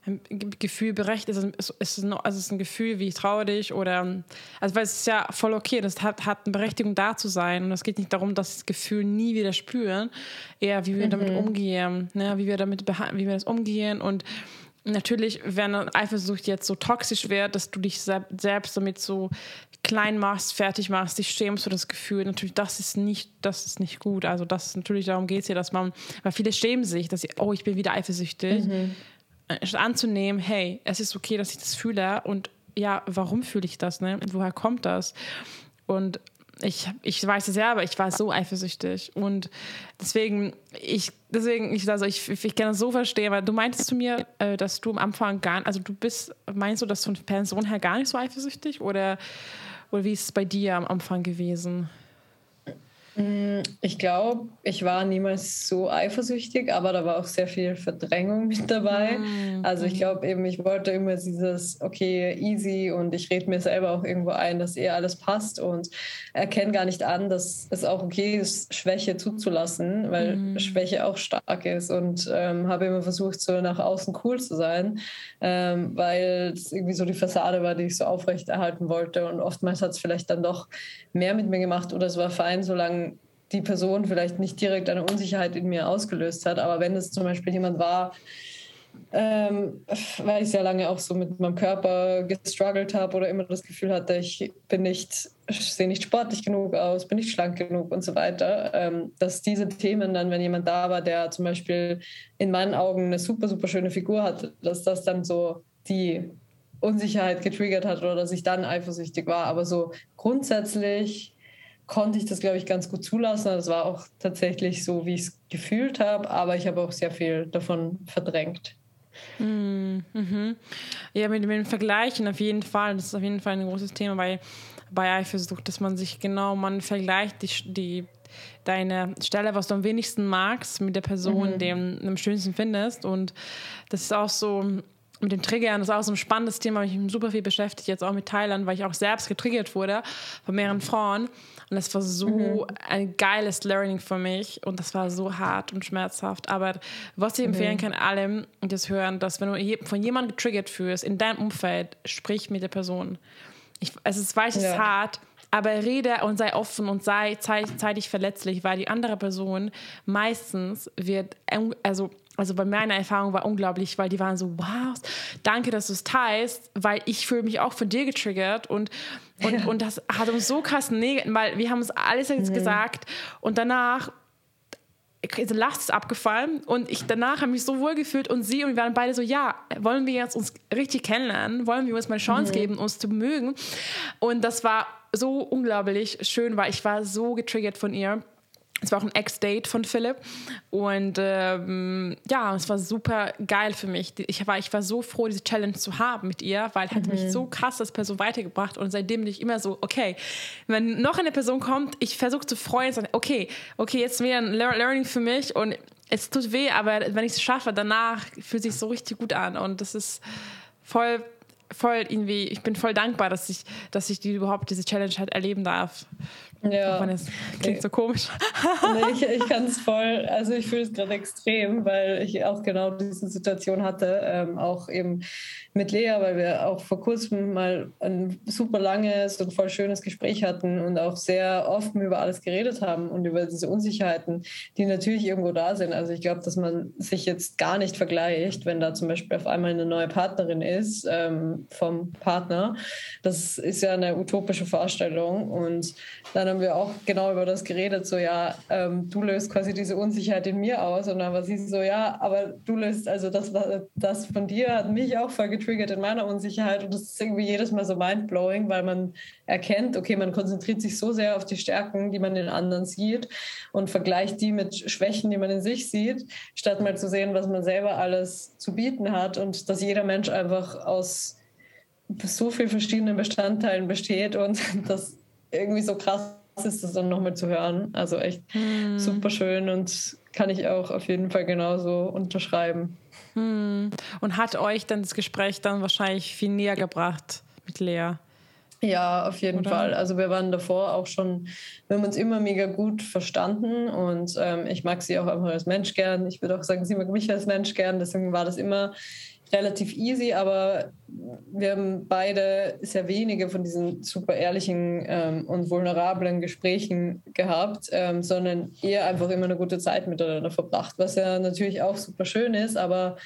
ein Gefühl berecht, ist es, ist ein, also ist ein Gefühl wie ich traue dich oder also weil es ist ja voll okay, das hat, hat eine Berechtigung da zu sein und es geht nicht darum, dass das Gefühl nie wieder spüren, eher wie wir mhm. damit umgehen, ne? wie wir damit wie wir das umgehen und natürlich, wenn Eifersucht jetzt so toxisch wird, dass du dich selbst damit so klein machst, fertig machst, dich schämst für das Gefühl, natürlich, das ist nicht, das ist nicht gut. Also das ist natürlich, darum geht es ja, dass man, weil viele schämen sich, dass sie, oh, ich bin wieder eifersüchtig. Mhm. Anzunehmen, hey, es ist okay, dass ich das fühle und ja, warum fühle ich das, ne? Woher kommt das? Und ich, ich weiß es ja, aber ich war so eifersüchtig. Und deswegen, ich, deswegen, ich, also ich, ich kann das so verstehen, weil du meintest zu mir, äh, dass du am Anfang gar also du bist, meinst du, dass von Person her gar nicht so eifersüchtig? Oder, oder wie ist es bei dir am Anfang gewesen? Mm, ich glaube, ich war niemals so eifersüchtig, aber da war auch sehr viel Verdrängung mit dabei. Mhm. Also ich mhm. glaube eben, ich wollte immer dieses, okay, easy und ich rede mir selber auch irgendwo ein, dass eh alles passt und erkenne gar nicht an, dass es auch okay ist, Schwäche zuzulassen, weil mhm. Schwäche auch stark ist und ähm, habe immer versucht, so nach außen cool zu sein, ähm, weil es irgendwie so die Fassade war, die ich so aufrechterhalten wollte und oftmals hat es vielleicht dann doch mehr mit mir gemacht oder es war fein, solange die Person vielleicht nicht direkt eine Unsicherheit in mir ausgelöst hat. Aber wenn es zum Beispiel jemand war, ähm, weil ich sehr lange auch so mit meinem Körper gestruggelt habe oder immer das Gefühl hatte, ich bin nicht, sehe nicht sportlich genug aus, bin nicht schlank genug und so weiter, ähm, dass diese Themen dann, wenn jemand da war, der zum Beispiel in meinen Augen eine super, super schöne Figur hatte, dass das dann so die Unsicherheit getriggert hat oder dass ich dann eifersüchtig war. Aber so grundsätzlich konnte ich das, glaube ich, ganz gut zulassen. Das war auch tatsächlich so, wie ich es gefühlt habe, aber ich habe auch sehr viel davon verdrängt. Mm, mhm. Ja, mit, dem Vergleichen auf jeden Fall. Das ist auf jeden Fall ein großes Thema bei, bei Eifersucht, dass man sich genau, man vergleicht die, die deine Stelle, was du am wenigsten magst, mit der Person, mhm. die du am schönsten findest. Und das ist auch so, mit dem Triggern, das ist auch so ein spannendes Thema, ich mich super viel beschäftigt, jetzt auch mit Thailand, weil ich auch selbst getriggert wurde von mehreren Frauen. Und das war so mhm. ein geiles Learning für mich und das war so hart und schmerzhaft. Aber was ich empfehlen mhm. kann, allem das hören, dass wenn du von jemandem getriggert fühlst, in deinem Umfeld, sprich mit der Person. Ich, also es weiß, es ja. ist hart, aber rede und sei offen und sei zeitig verletzlich, weil die andere Person meistens wird, also also bei meiner Erfahrung war unglaublich, weil die waren so, wow, danke, dass du es teilst, weil ich fühle mich auch von dir getriggert und, und, ja. und das hat uns so krass negativ, weil wir haben uns alles jetzt mhm. gesagt und danach ist Last ist abgefallen und ich danach habe mich so wohl gefühlt und sie und wir waren beide so, ja, wollen wir jetzt uns richtig kennenlernen, wollen wir uns mal eine Chance mhm. geben, uns zu mögen und das war so unglaublich schön, weil ich war so getriggert von ihr es war auch ein Ex-Date von Philipp und ähm, ja, es war super geil für mich. Ich war, ich war so froh, diese Challenge zu haben mit ihr, weil hat mhm. mich so krass als Person weitergebracht und seitdem bin ich immer so, okay, wenn noch eine Person kommt, ich versuche zu freuen, sagen, okay, okay, jetzt wieder ein Learning für mich und es tut weh, aber wenn ich es schaffe, danach fühlt es sich so richtig gut an und das ist voll voll irgendwie, ich bin voll dankbar, dass ich, dass ich die überhaupt diese Challenge halt erleben darf. Ja. Das klingt so komisch. nee, ich, ich kann es voll, also ich fühle es gerade extrem, weil ich auch genau diese Situation hatte, ähm, auch eben mit Lea, weil wir auch vor kurzem mal ein super langes und voll schönes Gespräch hatten und auch sehr offen über alles geredet haben und über diese Unsicherheiten, die natürlich irgendwo da sind. Also ich glaube, dass man sich jetzt gar nicht vergleicht, wenn da zum Beispiel auf einmal eine neue Partnerin ist ähm, vom Partner. Das ist ja eine utopische Vorstellung und dann haben wir auch genau über das geredet, so ja, ähm, du löst quasi diese Unsicherheit in mir aus. Und dann war sie so, ja, aber du löst, also das, das von dir hat mich auch voll getriggert in meiner Unsicherheit. Und das ist irgendwie jedes Mal so mindblowing, weil man erkennt, okay, man konzentriert sich so sehr auf die Stärken, die man in anderen sieht und vergleicht die mit Schwächen, die man in sich sieht, statt mal zu sehen, was man selber alles zu bieten hat. Und dass jeder Mensch einfach aus so vielen verschiedenen Bestandteilen besteht und das irgendwie so krass ist, das dann nochmal zu hören. Also echt hm. super schön und kann ich auch auf jeden Fall genauso unterschreiben. Hm. Und hat euch dann das Gespräch dann wahrscheinlich viel näher gebracht mit Lea? Ja, auf jeden Oder? Fall. Also wir waren davor auch schon, wir haben uns immer mega gut verstanden und ähm, ich mag sie auch einfach als Mensch gern. Ich würde auch sagen, sie mag mich als Mensch gern. Deswegen war das immer relativ easy, aber wir haben beide sehr wenige von diesen super ehrlichen ähm, und vulnerablen Gesprächen gehabt, ähm, sondern eher einfach immer eine gute Zeit miteinander verbracht, was ja natürlich auch super schön ist, aber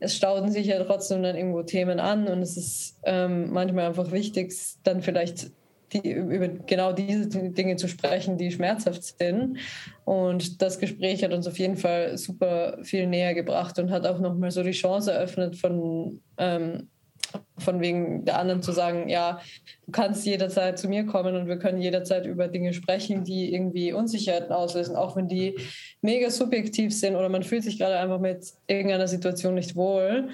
es stauden sich ja trotzdem dann irgendwo Themen an und es ist ähm, manchmal einfach wichtig, dann vielleicht die, über genau diese Dinge zu sprechen, die schmerzhaft sind. Und das Gespräch hat uns auf jeden Fall super viel näher gebracht und hat auch nochmal so die Chance eröffnet, von, ähm, von wegen der anderen zu sagen, ja, du kannst jederzeit zu mir kommen und wir können jederzeit über Dinge sprechen, die irgendwie Unsicherheiten auslösen, auch wenn die mega subjektiv sind oder man fühlt sich gerade einfach mit irgendeiner Situation nicht wohl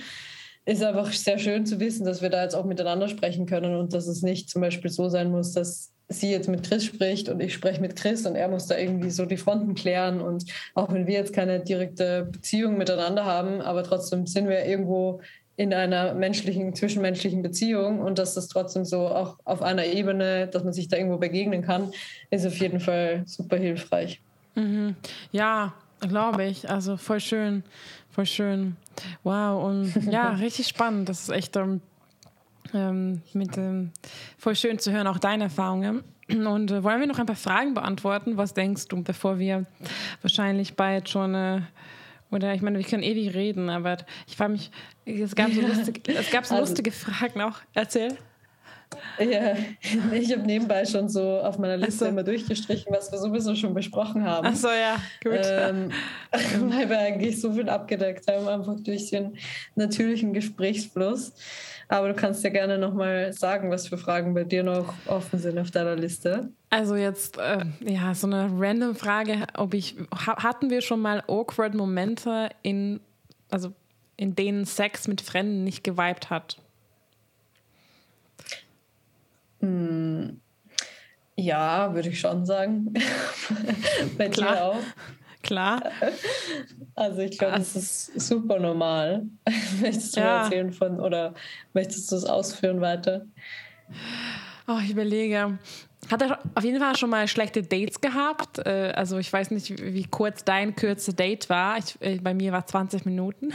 ist einfach sehr schön zu wissen, dass wir da jetzt auch miteinander sprechen können und dass es nicht zum Beispiel so sein muss, dass sie jetzt mit Chris spricht und ich spreche mit Chris und er muss da irgendwie so die Fronten klären. Und auch wenn wir jetzt keine direkte Beziehung miteinander haben, aber trotzdem sind wir irgendwo in einer menschlichen, zwischenmenschlichen Beziehung und dass das trotzdem so auch auf einer Ebene, dass man sich da irgendwo begegnen kann, ist auf jeden Fall super hilfreich. Mhm. Ja, glaube ich. Also voll schön, voll schön. Wow, und ja, richtig spannend. Das ist echt ähm, ähm, mit, ähm, voll schön zu hören, auch deine Erfahrungen. Und äh, wollen wir noch ein paar Fragen beantworten? Was denkst du, bevor wir wahrscheinlich bald schon äh, oder ich meine, wir können ewig reden, aber ich frage mich, es gab so lustige, es gab so also, lustige Fragen auch. Erzähl. Ja, ich habe nebenbei schon so auf meiner Liste so. immer durchgestrichen, was wir sowieso schon besprochen haben. Ach so, ja, gut. Ähm, weil wir eigentlich so viel abgedeckt haben, einfach durch den natürlichen Gesprächsfluss. Aber du kannst ja gerne nochmal sagen, was für Fragen bei dir noch offen sind auf deiner Liste. Also jetzt, äh, ja, so eine random Frage, ob ich, hatten wir schon mal awkward Momente in, also in denen Sex mit Fremden nicht geweibt hat? Hm, ja, würde ich schon sagen. bei Klar. dir auch. Klar. Also ich glaube, das ist super normal. Möchtest du ja. erzählen von oder möchtest du es ausführen weiter? Oh, ich überlege. Hat er auf jeden Fall schon mal schlechte Dates gehabt? Äh, also ich weiß nicht, wie kurz dein kürzeste Date war. Ich, äh, bei mir war 20 Minuten.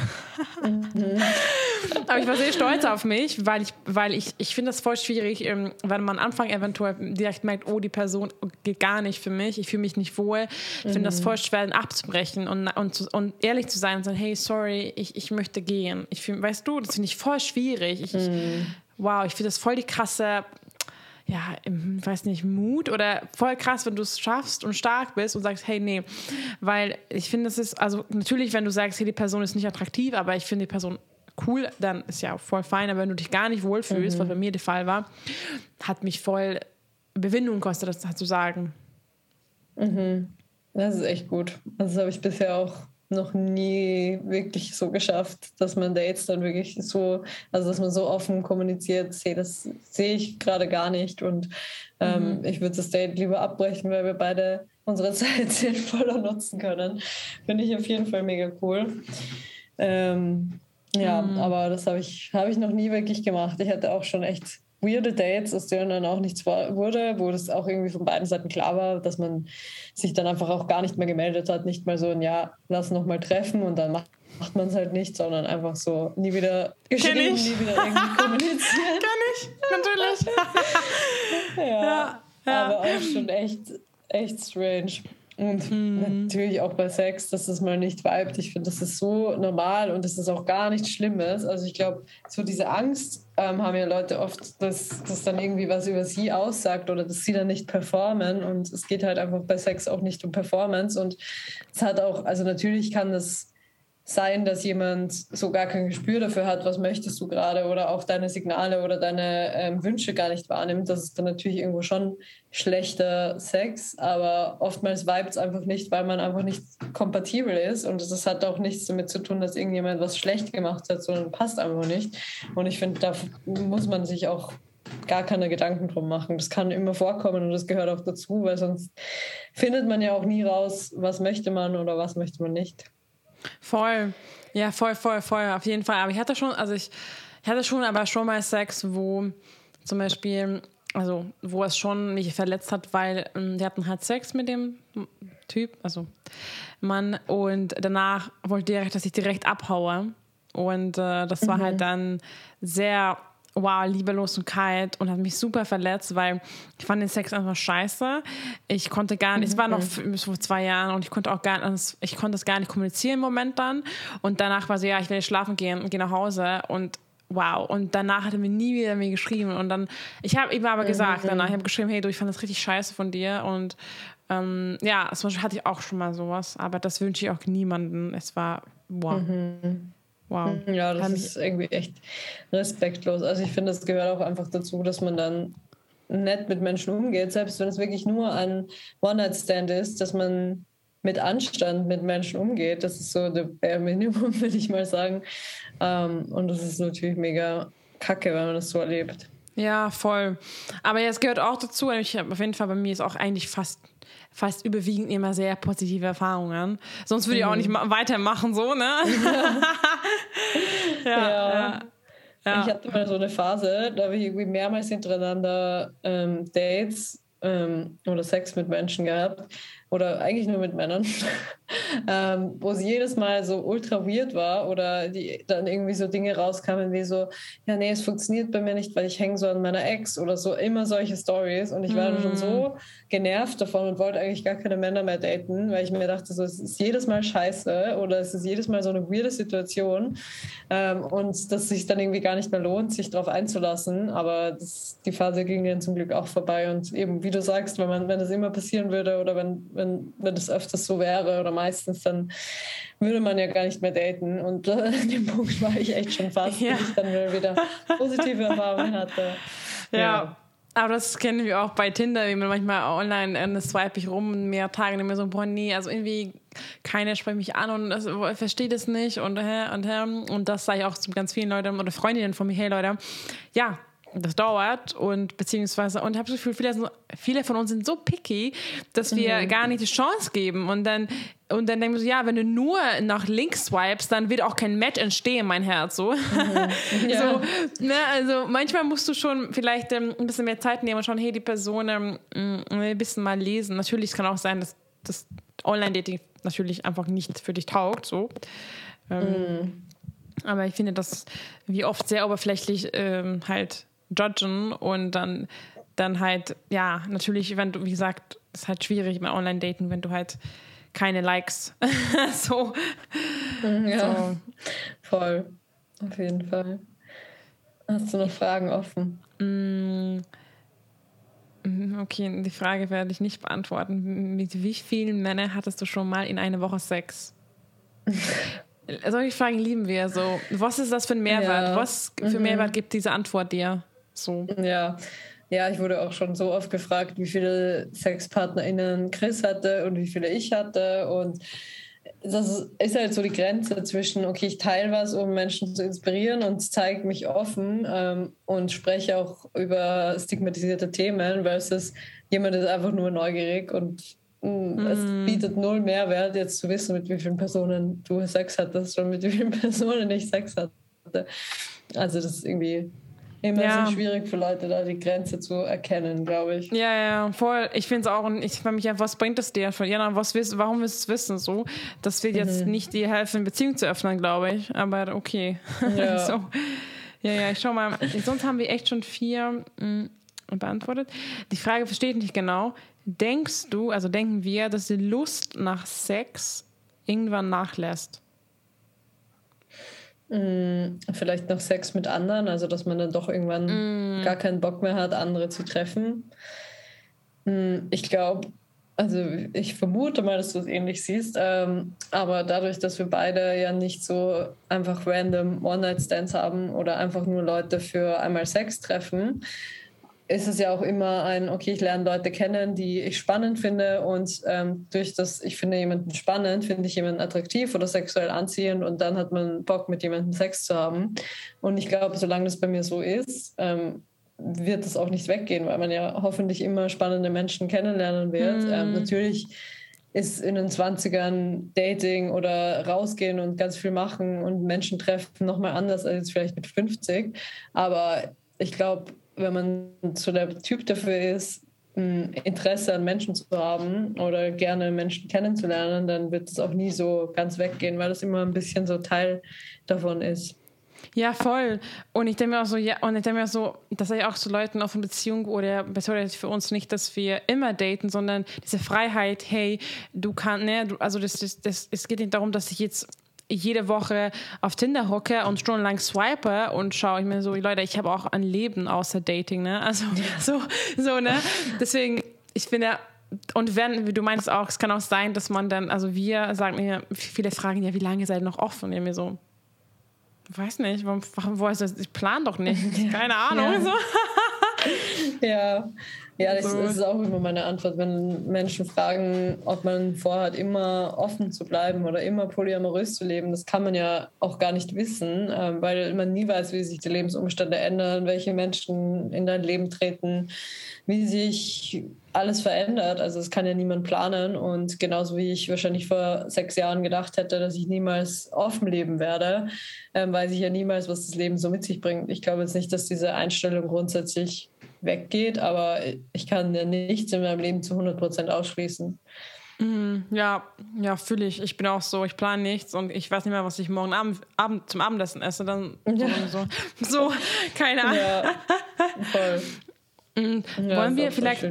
Mhm. Aber ich war sehr stolz auf mich, weil ich, weil ich, ich finde das voll schwierig, ähm, wenn man am Anfang eventuell direkt merkt, oh, die Person geht gar nicht für mich, ich fühle mich nicht wohl. Ich finde mhm. das voll schwer, abzubrechen und, und, und ehrlich zu sein und sagen, hey, sorry, ich, ich möchte gehen. Ich find, weißt du, das finde ich voll schwierig. Ich, mhm. Wow, ich finde das voll die krasse ja, weiß nicht, Mut oder voll krass, wenn du es schaffst und stark bist und sagst, hey, nee, weil ich finde, es ist, also natürlich, wenn du sagst, hey, die Person ist nicht attraktiv, aber ich finde die Person cool, dann ist ja voll fein, aber wenn du dich gar nicht wohlfühlst, mhm. was bei mir der Fall war, hat mich voll Bewindung gekostet, das zu sagen. Mhm. Das ist echt gut. Also das habe ich bisher auch noch nie wirklich so geschafft, dass man Dates dann wirklich so, also dass man so offen kommuniziert, hey, das sehe ich gerade gar nicht und ähm, mhm. ich würde das Date lieber abbrechen, weil wir beide unsere Zeit sinnvoller nutzen können. Finde ich auf jeden Fall mega cool. Ähm, ja, mhm. aber das habe ich, hab ich noch nie wirklich gemacht. Ich hatte auch schon echt weirde Dates, aus denen dann auch nichts wurde, wo das auch irgendwie von beiden Seiten klar war, dass man sich dann einfach auch gar nicht mehr gemeldet hat, nicht mal so ein Ja, lass noch mal treffen und dann macht, macht man es halt nicht, sondern einfach so nie wieder geschrieben, nie wieder irgendwie kommuniziert. Kann ich, natürlich. ja, ja, ja, aber auch schon echt, echt strange. Und mhm. natürlich auch bei Sex, dass es mal nicht vibet. Ich finde, das ist so normal und das ist auch gar nichts Schlimmes. Also ich glaube, so diese Angst ähm, haben ja Leute oft, dass das dann irgendwie was über sie aussagt oder dass sie dann nicht performen. Und es geht halt einfach bei Sex auch nicht um Performance. Und es hat auch, also natürlich kann das sein, dass jemand so gar kein Gespür dafür hat, was möchtest du gerade oder auch deine Signale oder deine ähm, Wünsche gar nicht wahrnimmt. Das ist dann natürlich irgendwo schon schlechter Sex, aber oftmals vibet es einfach nicht, weil man einfach nicht kompatibel ist und das hat auch nichts damit zu tun, dass irgendjemand was schlecht gemacht hat, sondern passt einfach nicht. Und ich finde, da muss man sich auch gar keine Gedanken drum machen. Das kann immer vorkommen und das gehört auch dazu, weil sonst findet man ja auch nie raus, was möchte man oder was möchte man nicht. Voll. Ja, voll, voll, voll. Auf jeden Fall. Aber ich hatte schon, also ich, ich hatte schon aber schon mal Sex, wo zum Beispiel, also wo es schon mich verletzt hat, weil ähm, wir hatten halt Sex mit dem Typ, also Mann, und danach wollte er, dass ich direkt abhaue. Und äh, das war halt mhm. halt dann sehr wow, liebelos und kalt und hat mich super verletzt, weil ich fand den Sex einfach scheiße. Ich konnte gar nicht, mhm. es war noch mhm. vor zwei Jahren und ich konnte auch gar nicht, ich konnte das gar nicht kommunizieren im Moment dann. Und danach war so, ja, ich will schlafen gehen und gehe nach Hause und wow. Und danach hat er mir nie wieder mir geschrieben. Und dann, ich habe ihm aber gesagt, mhm. danach, ich habe geschrieben, hey du, ich fand das richtig scheiße von dir. Und ähm, ja, zum Beispiel hatte ich auch schon mal sowas, aber das wünsche ich auch niemandem. Es war wow. Mhm. Wow. Hm, ja, das ist irgendwie echt respektlos. Also ich finde, es gehört auch einfach dazu, dass man dann nett mit Menschen umgeht, selbst wenn es wirklich nur ein One-Night-Stand ist, dass man mit Anstand mit Menschen umgeht. Das ist so der Bare Minimum, würde ich mal sagen. Ähm, und das ist natürlich mega kacke, wenn man das so erlebt. Ja, voll. Aber ja, es gehört auch dazu, ich habe auf jeden Fall bei mir ist auch eigentlich fast fast überwiegend immer sehr positive Erfahrungen. Sonst würde ich auch mhm. nicht weitermachen, so, ne? ja, ja. ja. Ja. Ich hatte mal so eine Phase, da habe ich irgendwie mehrmals hintereinander ähm, Dates ähm, oder Sex mit Menschen gehabt oder eigentlich nur mit Männern, ähm, wo es jedes Mal so ultra weird war oder die dann irgendwie so Dinge rauskamen wie so, ja, nee, es funktioniert bei mir nicht, weil ich hänge so an meiner Ex oder so, immer solche Stories. Und ich war mm. schon so mm. genervt davon und wollte eigentlich gar keine Männer mehr daten, weil ich mir dachte, so, es ist jedes Mal scheiße oder es ist jedes Mal so eine weirde Situation. Ähm, und dass es sich dann irgendwie gar nicht mehr lohnt, sich darauf einzulassen, aber das, die Phase ging dann zum Glück auch vorbei. Und eben, wie du sagst, wenn man, wenn das immer passieren würde oder wenn wenn, wenn das öfters so wäre oder meistens, dann würde man ja gar nicht mehr daten. Und äh, an dem Punkt war ich echt schon fast, ja. bis ich dann wieder positive Erfahrungen hatte. ja. ja. Aber das kennen wir auch bei Tinder, wie man manchmal online äh, swipe ich rum mehr Tage nicht mehr so, boah, nee, also irgendwie keiner spricht mich an und das, versteht es nicht und hä, und hä. Und das sage ich auch zu ganz vielen Leuten oder Freundinnen von mir, hey Leute, ja, das dauert und beziehungsweise und habe das Gefühl, viele, viele von uns sind so picky, dass wir mhm. gar nicht die Chance geben und dann und dann denken wir so, ja, wenn du nur nach links swipes, dann wird auch kein Match entstehen, mein Herz, so. Mhm. Ja. so ne, also manchmal musst du schon vielleicht ähm, ein bisschen mehr Zeit nehmen und schauen, hey, die Person ähm, mm, ein bisschen mal lesen. Natürlich kann auch sein, dass das Online-Dating natürlich einfach nicht für dich taugt, so. Ähm, mhm. Aber ich finde das wie oft sehr oberflächlich ähm, halt judgen und dann, dann halt, ja, natürlich, wenn du, wie gesagt, ist halt schwierig beim Online-Daten, wenn du halt keine Likes so. Mhm, ja, so. voll. Auf jeden Fall. Hast du noch Fragen offen? Mm, mm, okay, die Frage werde ich nicht beantworten. Mit wie vielen Männern hattest du schon mal in einer Woche Sex? Solche Fragen lieben wir so. Was ist das für ein Mehrwert? Ja. Was für mhm. Mehrwert gibt diese Antwort dir? So. Ja. Ja, ich wurde auch schon so oft gefragt, wie viele SexpartnerInnen Chris hatte und wie viele ich hatte. Und das ist halt so die Grenze zwischen, okay, ich teile was, um Menschen zu inspirieren und zeige mich offen ähm, und spreche auch über stigmatisierte Themen, versus jemand ist einfach nur neugierig und mh, mm, es mm. bietet null Mehrwert, jetzt zu wissen, mit wie vielen Personen du Sex hattest und mit wie vielen Personen ich Sex hatte. Also das ist irgendwie immer ja. so schwierig für Leute, da die Grenze zu erkennen, glaube ich. Ja, ja, voll. Ich finde es auch, und ich frage mich einfach, was bringt es dir? Ja, was willst, warum willst du es wissen? So, das wird jetzt mhm. nicht dir helfen, Beziehung zu öffnen, glaube ich. Aber okay. Ja. so. Ja, ja, ich schau mal. Sonst haben wir echt schon vier mh, mm, beantwortet. Die Frage versteht nicht genau. Denkst du, also denken wir, dass die Lust nach Sex irgendwann nachlässt? Mm, vielleicht noch Sex mit anderen, also dass man dann doch irgendwann mm. gar keinen Bock mehr hat, andere zu treffen. Mm, ich glaube, also ich vermute mal, dass du es ähnlich siehst, ähm, aber dadurch, dass wir beide ja nicht so einfach random One-Night-Stands haben oder einfach nur Leute für einmal Sex treffen, ist es ja auch immer ein, okay, ich lerne Leute kennen, die ich spannend finde und ähm, durch das, ich finde jemanden spannend, finde ich jemanden attraktiv oder sexuell anziehend und dann hat man Bock, mit jemandem Sex zu haben. Und ich glaube, solange das bei mir so ist, ähm, wird es auch nicht weggehen, weil man ja hoffentlich immer spannende Menschen kennenlernen wird. Mhm. Ähm, natürlich ist in den 20ern Dating oder rausgehen und ganz viel machen und Menschen treffen nochmal anders als jetzt vielleicht mit 50. Aber ich glaube, wenn man so der Typ dafür ist, Interesse an Menschen zu haben oder gerne Menschen kennenzulernen, dann wird es auch nie so ganz weggehen, weil es immer ein bisschen so Teil davon ist. Ja, voll. Und ich denke mir auch so, ja, und ich denke mir so, dass ich auch zu Leuten auf eine Beziehung oder bedeutet für uns nicht, dass wir immer daten, sondern diese Freiheit, hey, du kannst, ne, du, also das, das, das, es geht nicht darum, dass ich jetzt jede Woche auf Tinder hocke und stundenlang swipe und schaue ich mir so, Leute, ich habe auch ein Leben außer Dating, ne? Also so, so, ne? Deswegen, ich finde, und wenn, wie du meinst auch, es kann auch sein, dass man dann, also wir sagen mir, viele fragen ja, wie lange seid ihr noch offen? Und ich mir so, weiß nicht, warum, warum wo ist das? Ich plan doch nicht. Keine Ahnung. Ja. So. ja. Ja, das, so. ist auch immer meine Antwort, wenn Menschen fragen, ob man vorhat, immer offen zu bleiben oder immer polyamorös zu leben. Das kann man ja auch gar nicht wissen, ähm, weil man nie weiß, wie sich die Lebensumstände ändern, welche Menschen in dein Leben treten, wie sich alles verändert. Also es kann ja niemand planen. Und genauso wie ich wahrscheinlich vor sechs Jahren gedacht hätte, dass ich niemals offen leben werde, ähm, weiß ich ja niemals, was das Leben so mit sich bringt. Ich glaube jetzt nicht, dass diese Einstellung grundsätzlich weggeht, aber ich kann ja nichts in meinem Leben zu 100 Prozent ausschließen. Mm, ja, ja, fühle ich. Ich bin auch so, ich plane nichts und ich weiß nicht mehr, was ich morgen Abend, Abend zum Abendessen esse. Dann ja. so, so, keine Ahnung. Ja, voll. Mm, ja, wollen wir vielleicht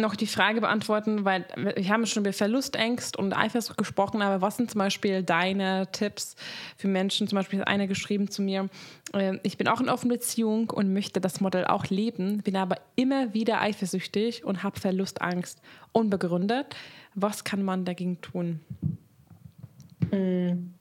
noch die Frage beantworten, weil wir haben schon über Verlustängst und Eifersucht gesprochen, aber was sind zum Beispiel deine Tipps für Menschen? Zum Beispiel hat eine geschrieben zu mir, äh, ich bin auch in offener Beziehung und möchte das Modell auch leben, bin aber immer wieder eifersüchtig und habe Verlustangst. Unbegründet. Was kann man dagegen tun? Hm.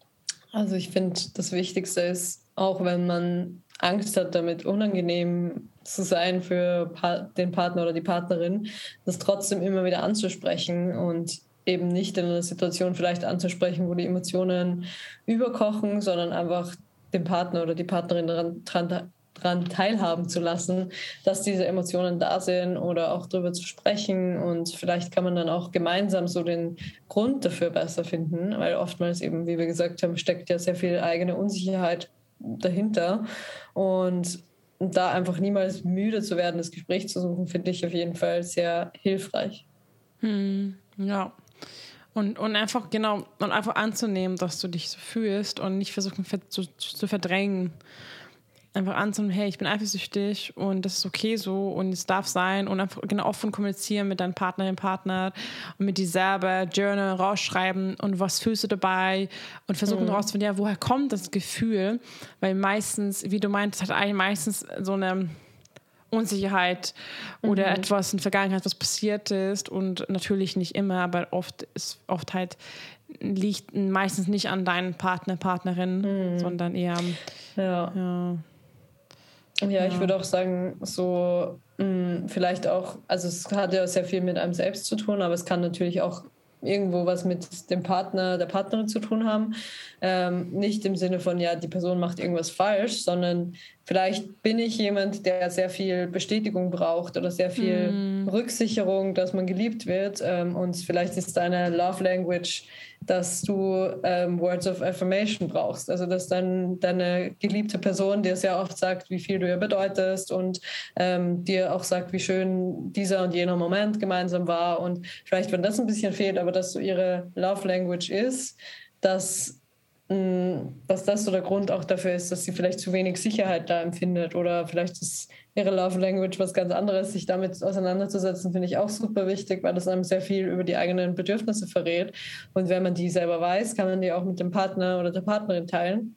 Also ich finde, das Wichtigste ist, auch wenn man Angst hat, damit unangenehm zu sein für den Partner oder die Partnerin, das trotzdem immer wieder anzusprechen und eben nicht in einer Situation vielleicht anzusprechen, wo die Emotionen überkochen, sondern einfach den Partner oder die Partnerin daran, dran, dran teilhaben zu lassen, dass diese Emotionen da sind oder auch darüber zu sprechen. Und vielleicht kann man dann auch gemeinsam so den Grund dafür besser finden, weil oftmals eben, wie wir gesagt haben, steckt ja sehr viel eigene Unsicherheit dahinter. Und da einfach niemals müde zu werden, das Gespräch zu suchen, finde ich auf jeden Fall sehr hilfreich. Hm, ja. Und, und einfach, genau, und einfach anzunehmen, dass du dich so fühlst und nicht versuchen zu, zu verdrängen einfach anzunehmen, hey, ich bin eifersüchtig und das ist okay so und es darf sein und einfach genau offen kommunizieren mit deinem Partnerin, Partner und mit dir selber, Journal rausschreiben und was fühlst du dabei und versuchen mhm. rauszufinden, ja, woher kommt das Gefühl, weil meistens, wie du meintest, hat eigentlich meistens so eine Unsicherheit oder mhm. etwas in der Vergangenheit, was passiert ist und natürlich nicht immer, aber oft ist oft halt liegt meistens nicht an deinem Partner, Partnerin, mhm. sondern eher ja. ja. Ja, ich würde auch sagen, so mh, hm, vielleicht auch, also es hat ja sehr viel mit einem selbst zu tun, aber es kann natürlich auch irgendwo was mit dem Partner, der Partnerin zu tun haben. Ähm, nicht im Sinne von, ja, die Person macht irgendwas falsch, sondern vielleicht bin ich jemand, der sehr viel Bestätigung braucht oder sehr viel mm. Rücksicherung, dass man geliebt wird. Ähm, und vielleicht ist deine Love Language dass du ähm, Words of Affirmation brauchst. Also dass dann deine geliebte Person dir sehr oft sagt, wie viel du ihr bedeutest und ähm, dir auch sagt, wie schön dieser und jener Moment gemeinsam war. Und vielleicht, wenn das ein bisschen fehlt, aber dass so ihre Love Language ist, dass dass das so der Grund auch dafür ist, dass sie vielleicht zu wenig Sicherheit da empfindet oder vielleicht ist ihre Love Language was ganz anderes. Sich damit auseinanderzusetzen, finde ich auch super wichtig, weil das einem sehr viel über die eigenen Bedürfnisse verrät. Und wenn man die selber weiß, kann man die auch mit dem Partner oder der Partnerin teilen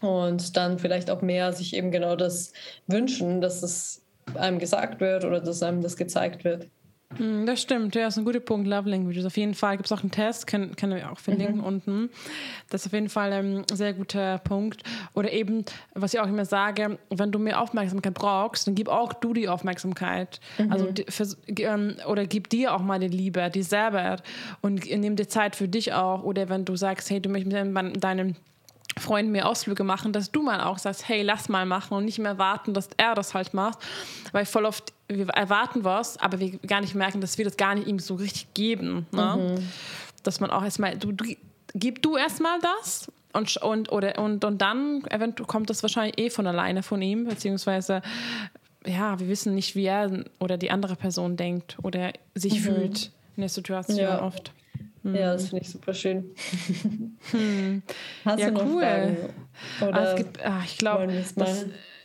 und dann vielleicht auch mehr sich eben genau das wünschen, dass es einem gesagt wird oder dass einem das gezeigt wird. Hm, das stimmt, ja, das ist ein guter Punkt. Love Languages. Auf jeden Fall gibt es auch einen Test, können, können wir auch verlinken mhm. unten. Das ist auf jeden Fall ein sehr guter Punkt. Oder eben, was ich auch immer sage, wenn du mehr Aufmerksamkeit brauchst, dann gib auch du die Aufmerksamkeit. Mhm. Also, ähm, oder gib dir auch mal die Liebe, die selber. Und nimm dir Zeit für dich auch. Oder wenn du sagst, hey, du möchtest mit deinem Freunden mir Ausflüge machen, dass du mal auch sagst, hey, lass mal machen und nicht mehr warten, dass er das halt macht. Weil voll oft, wir erwarten was, aber wir gar nicht merken, dass wir das gar nicht ihm so richtig geben. Ne? Mhm. Dass man auch erstmal, du, du, gib du erstmal das und, und, oder, und, und dann eventuell kommt das wahrscheinlich eh von alleine von ihm, beziehungsweise ja, wir wissen nicht, wie er oder die andere Person denkt oder sich mhm. fühlt in der Situation ja. oft. Ja, das finde ich super schön. Hm. Hast ja, du noch cool. Fragen? Oder ah, gibt, ach, ich glaube,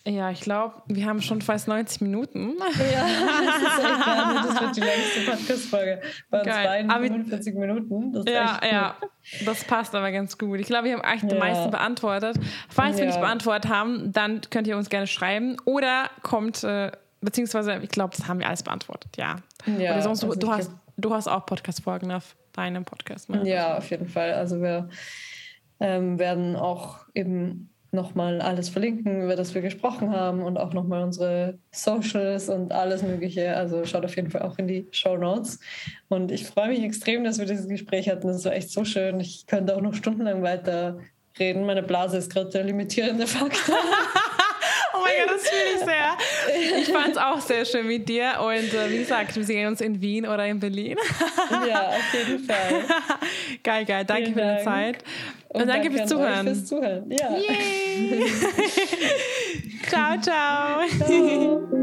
ja, ich glaube, wir haben schon fast 90 Minuten. Ja, das ist echt geil. Das wird die längste Podcast-Folge. Bei uns Geil. beiden 45 Minuten. Das ja, ja. Das passt aber ganz gut. Ich glaube, wir haben eigentlich ja. die meisten beantwortet. Falls ja. wir nicht beantwortet haben, dann könnt ihr uns gerne schreiben. Oder kommt, äh, beziehungsweise, ich glaube, das haben wir alles beantwortet, ja. ja Oder sonst, also du, hast, du hast auch Podcast-Folgen auf deinem Podcast. Ne? Ja, auf jeden Fall. Also wir ähm, werden auch eben nochmal alles verlinken, über das wir gesprochen haben und auch nochmal unsere Socials und alles Mögliche. Also schaut auf jeden Fall auch in die Show Notes. Und ich freue mich extrem, dass wir dieses Gespräch hatten. Das war echt so schön. Ich könnte auch noch stundenlang weiter reden. Meine Blase ist gerade der limitierende Faktor. oh mein Gott, das fühle ich sehr. Ich fand es auch sehr schön mit dir. Und äh, wie gesagt, wir sehen uns in Wien oder in Berlin. ja, auf jeden Fall. Geil, geil. Danke Vielen für Dank. die Zeit. Und, Und danke, danke fürs Zuhören. Fürs Zuhören. Ja. ciao, ciao. ciao.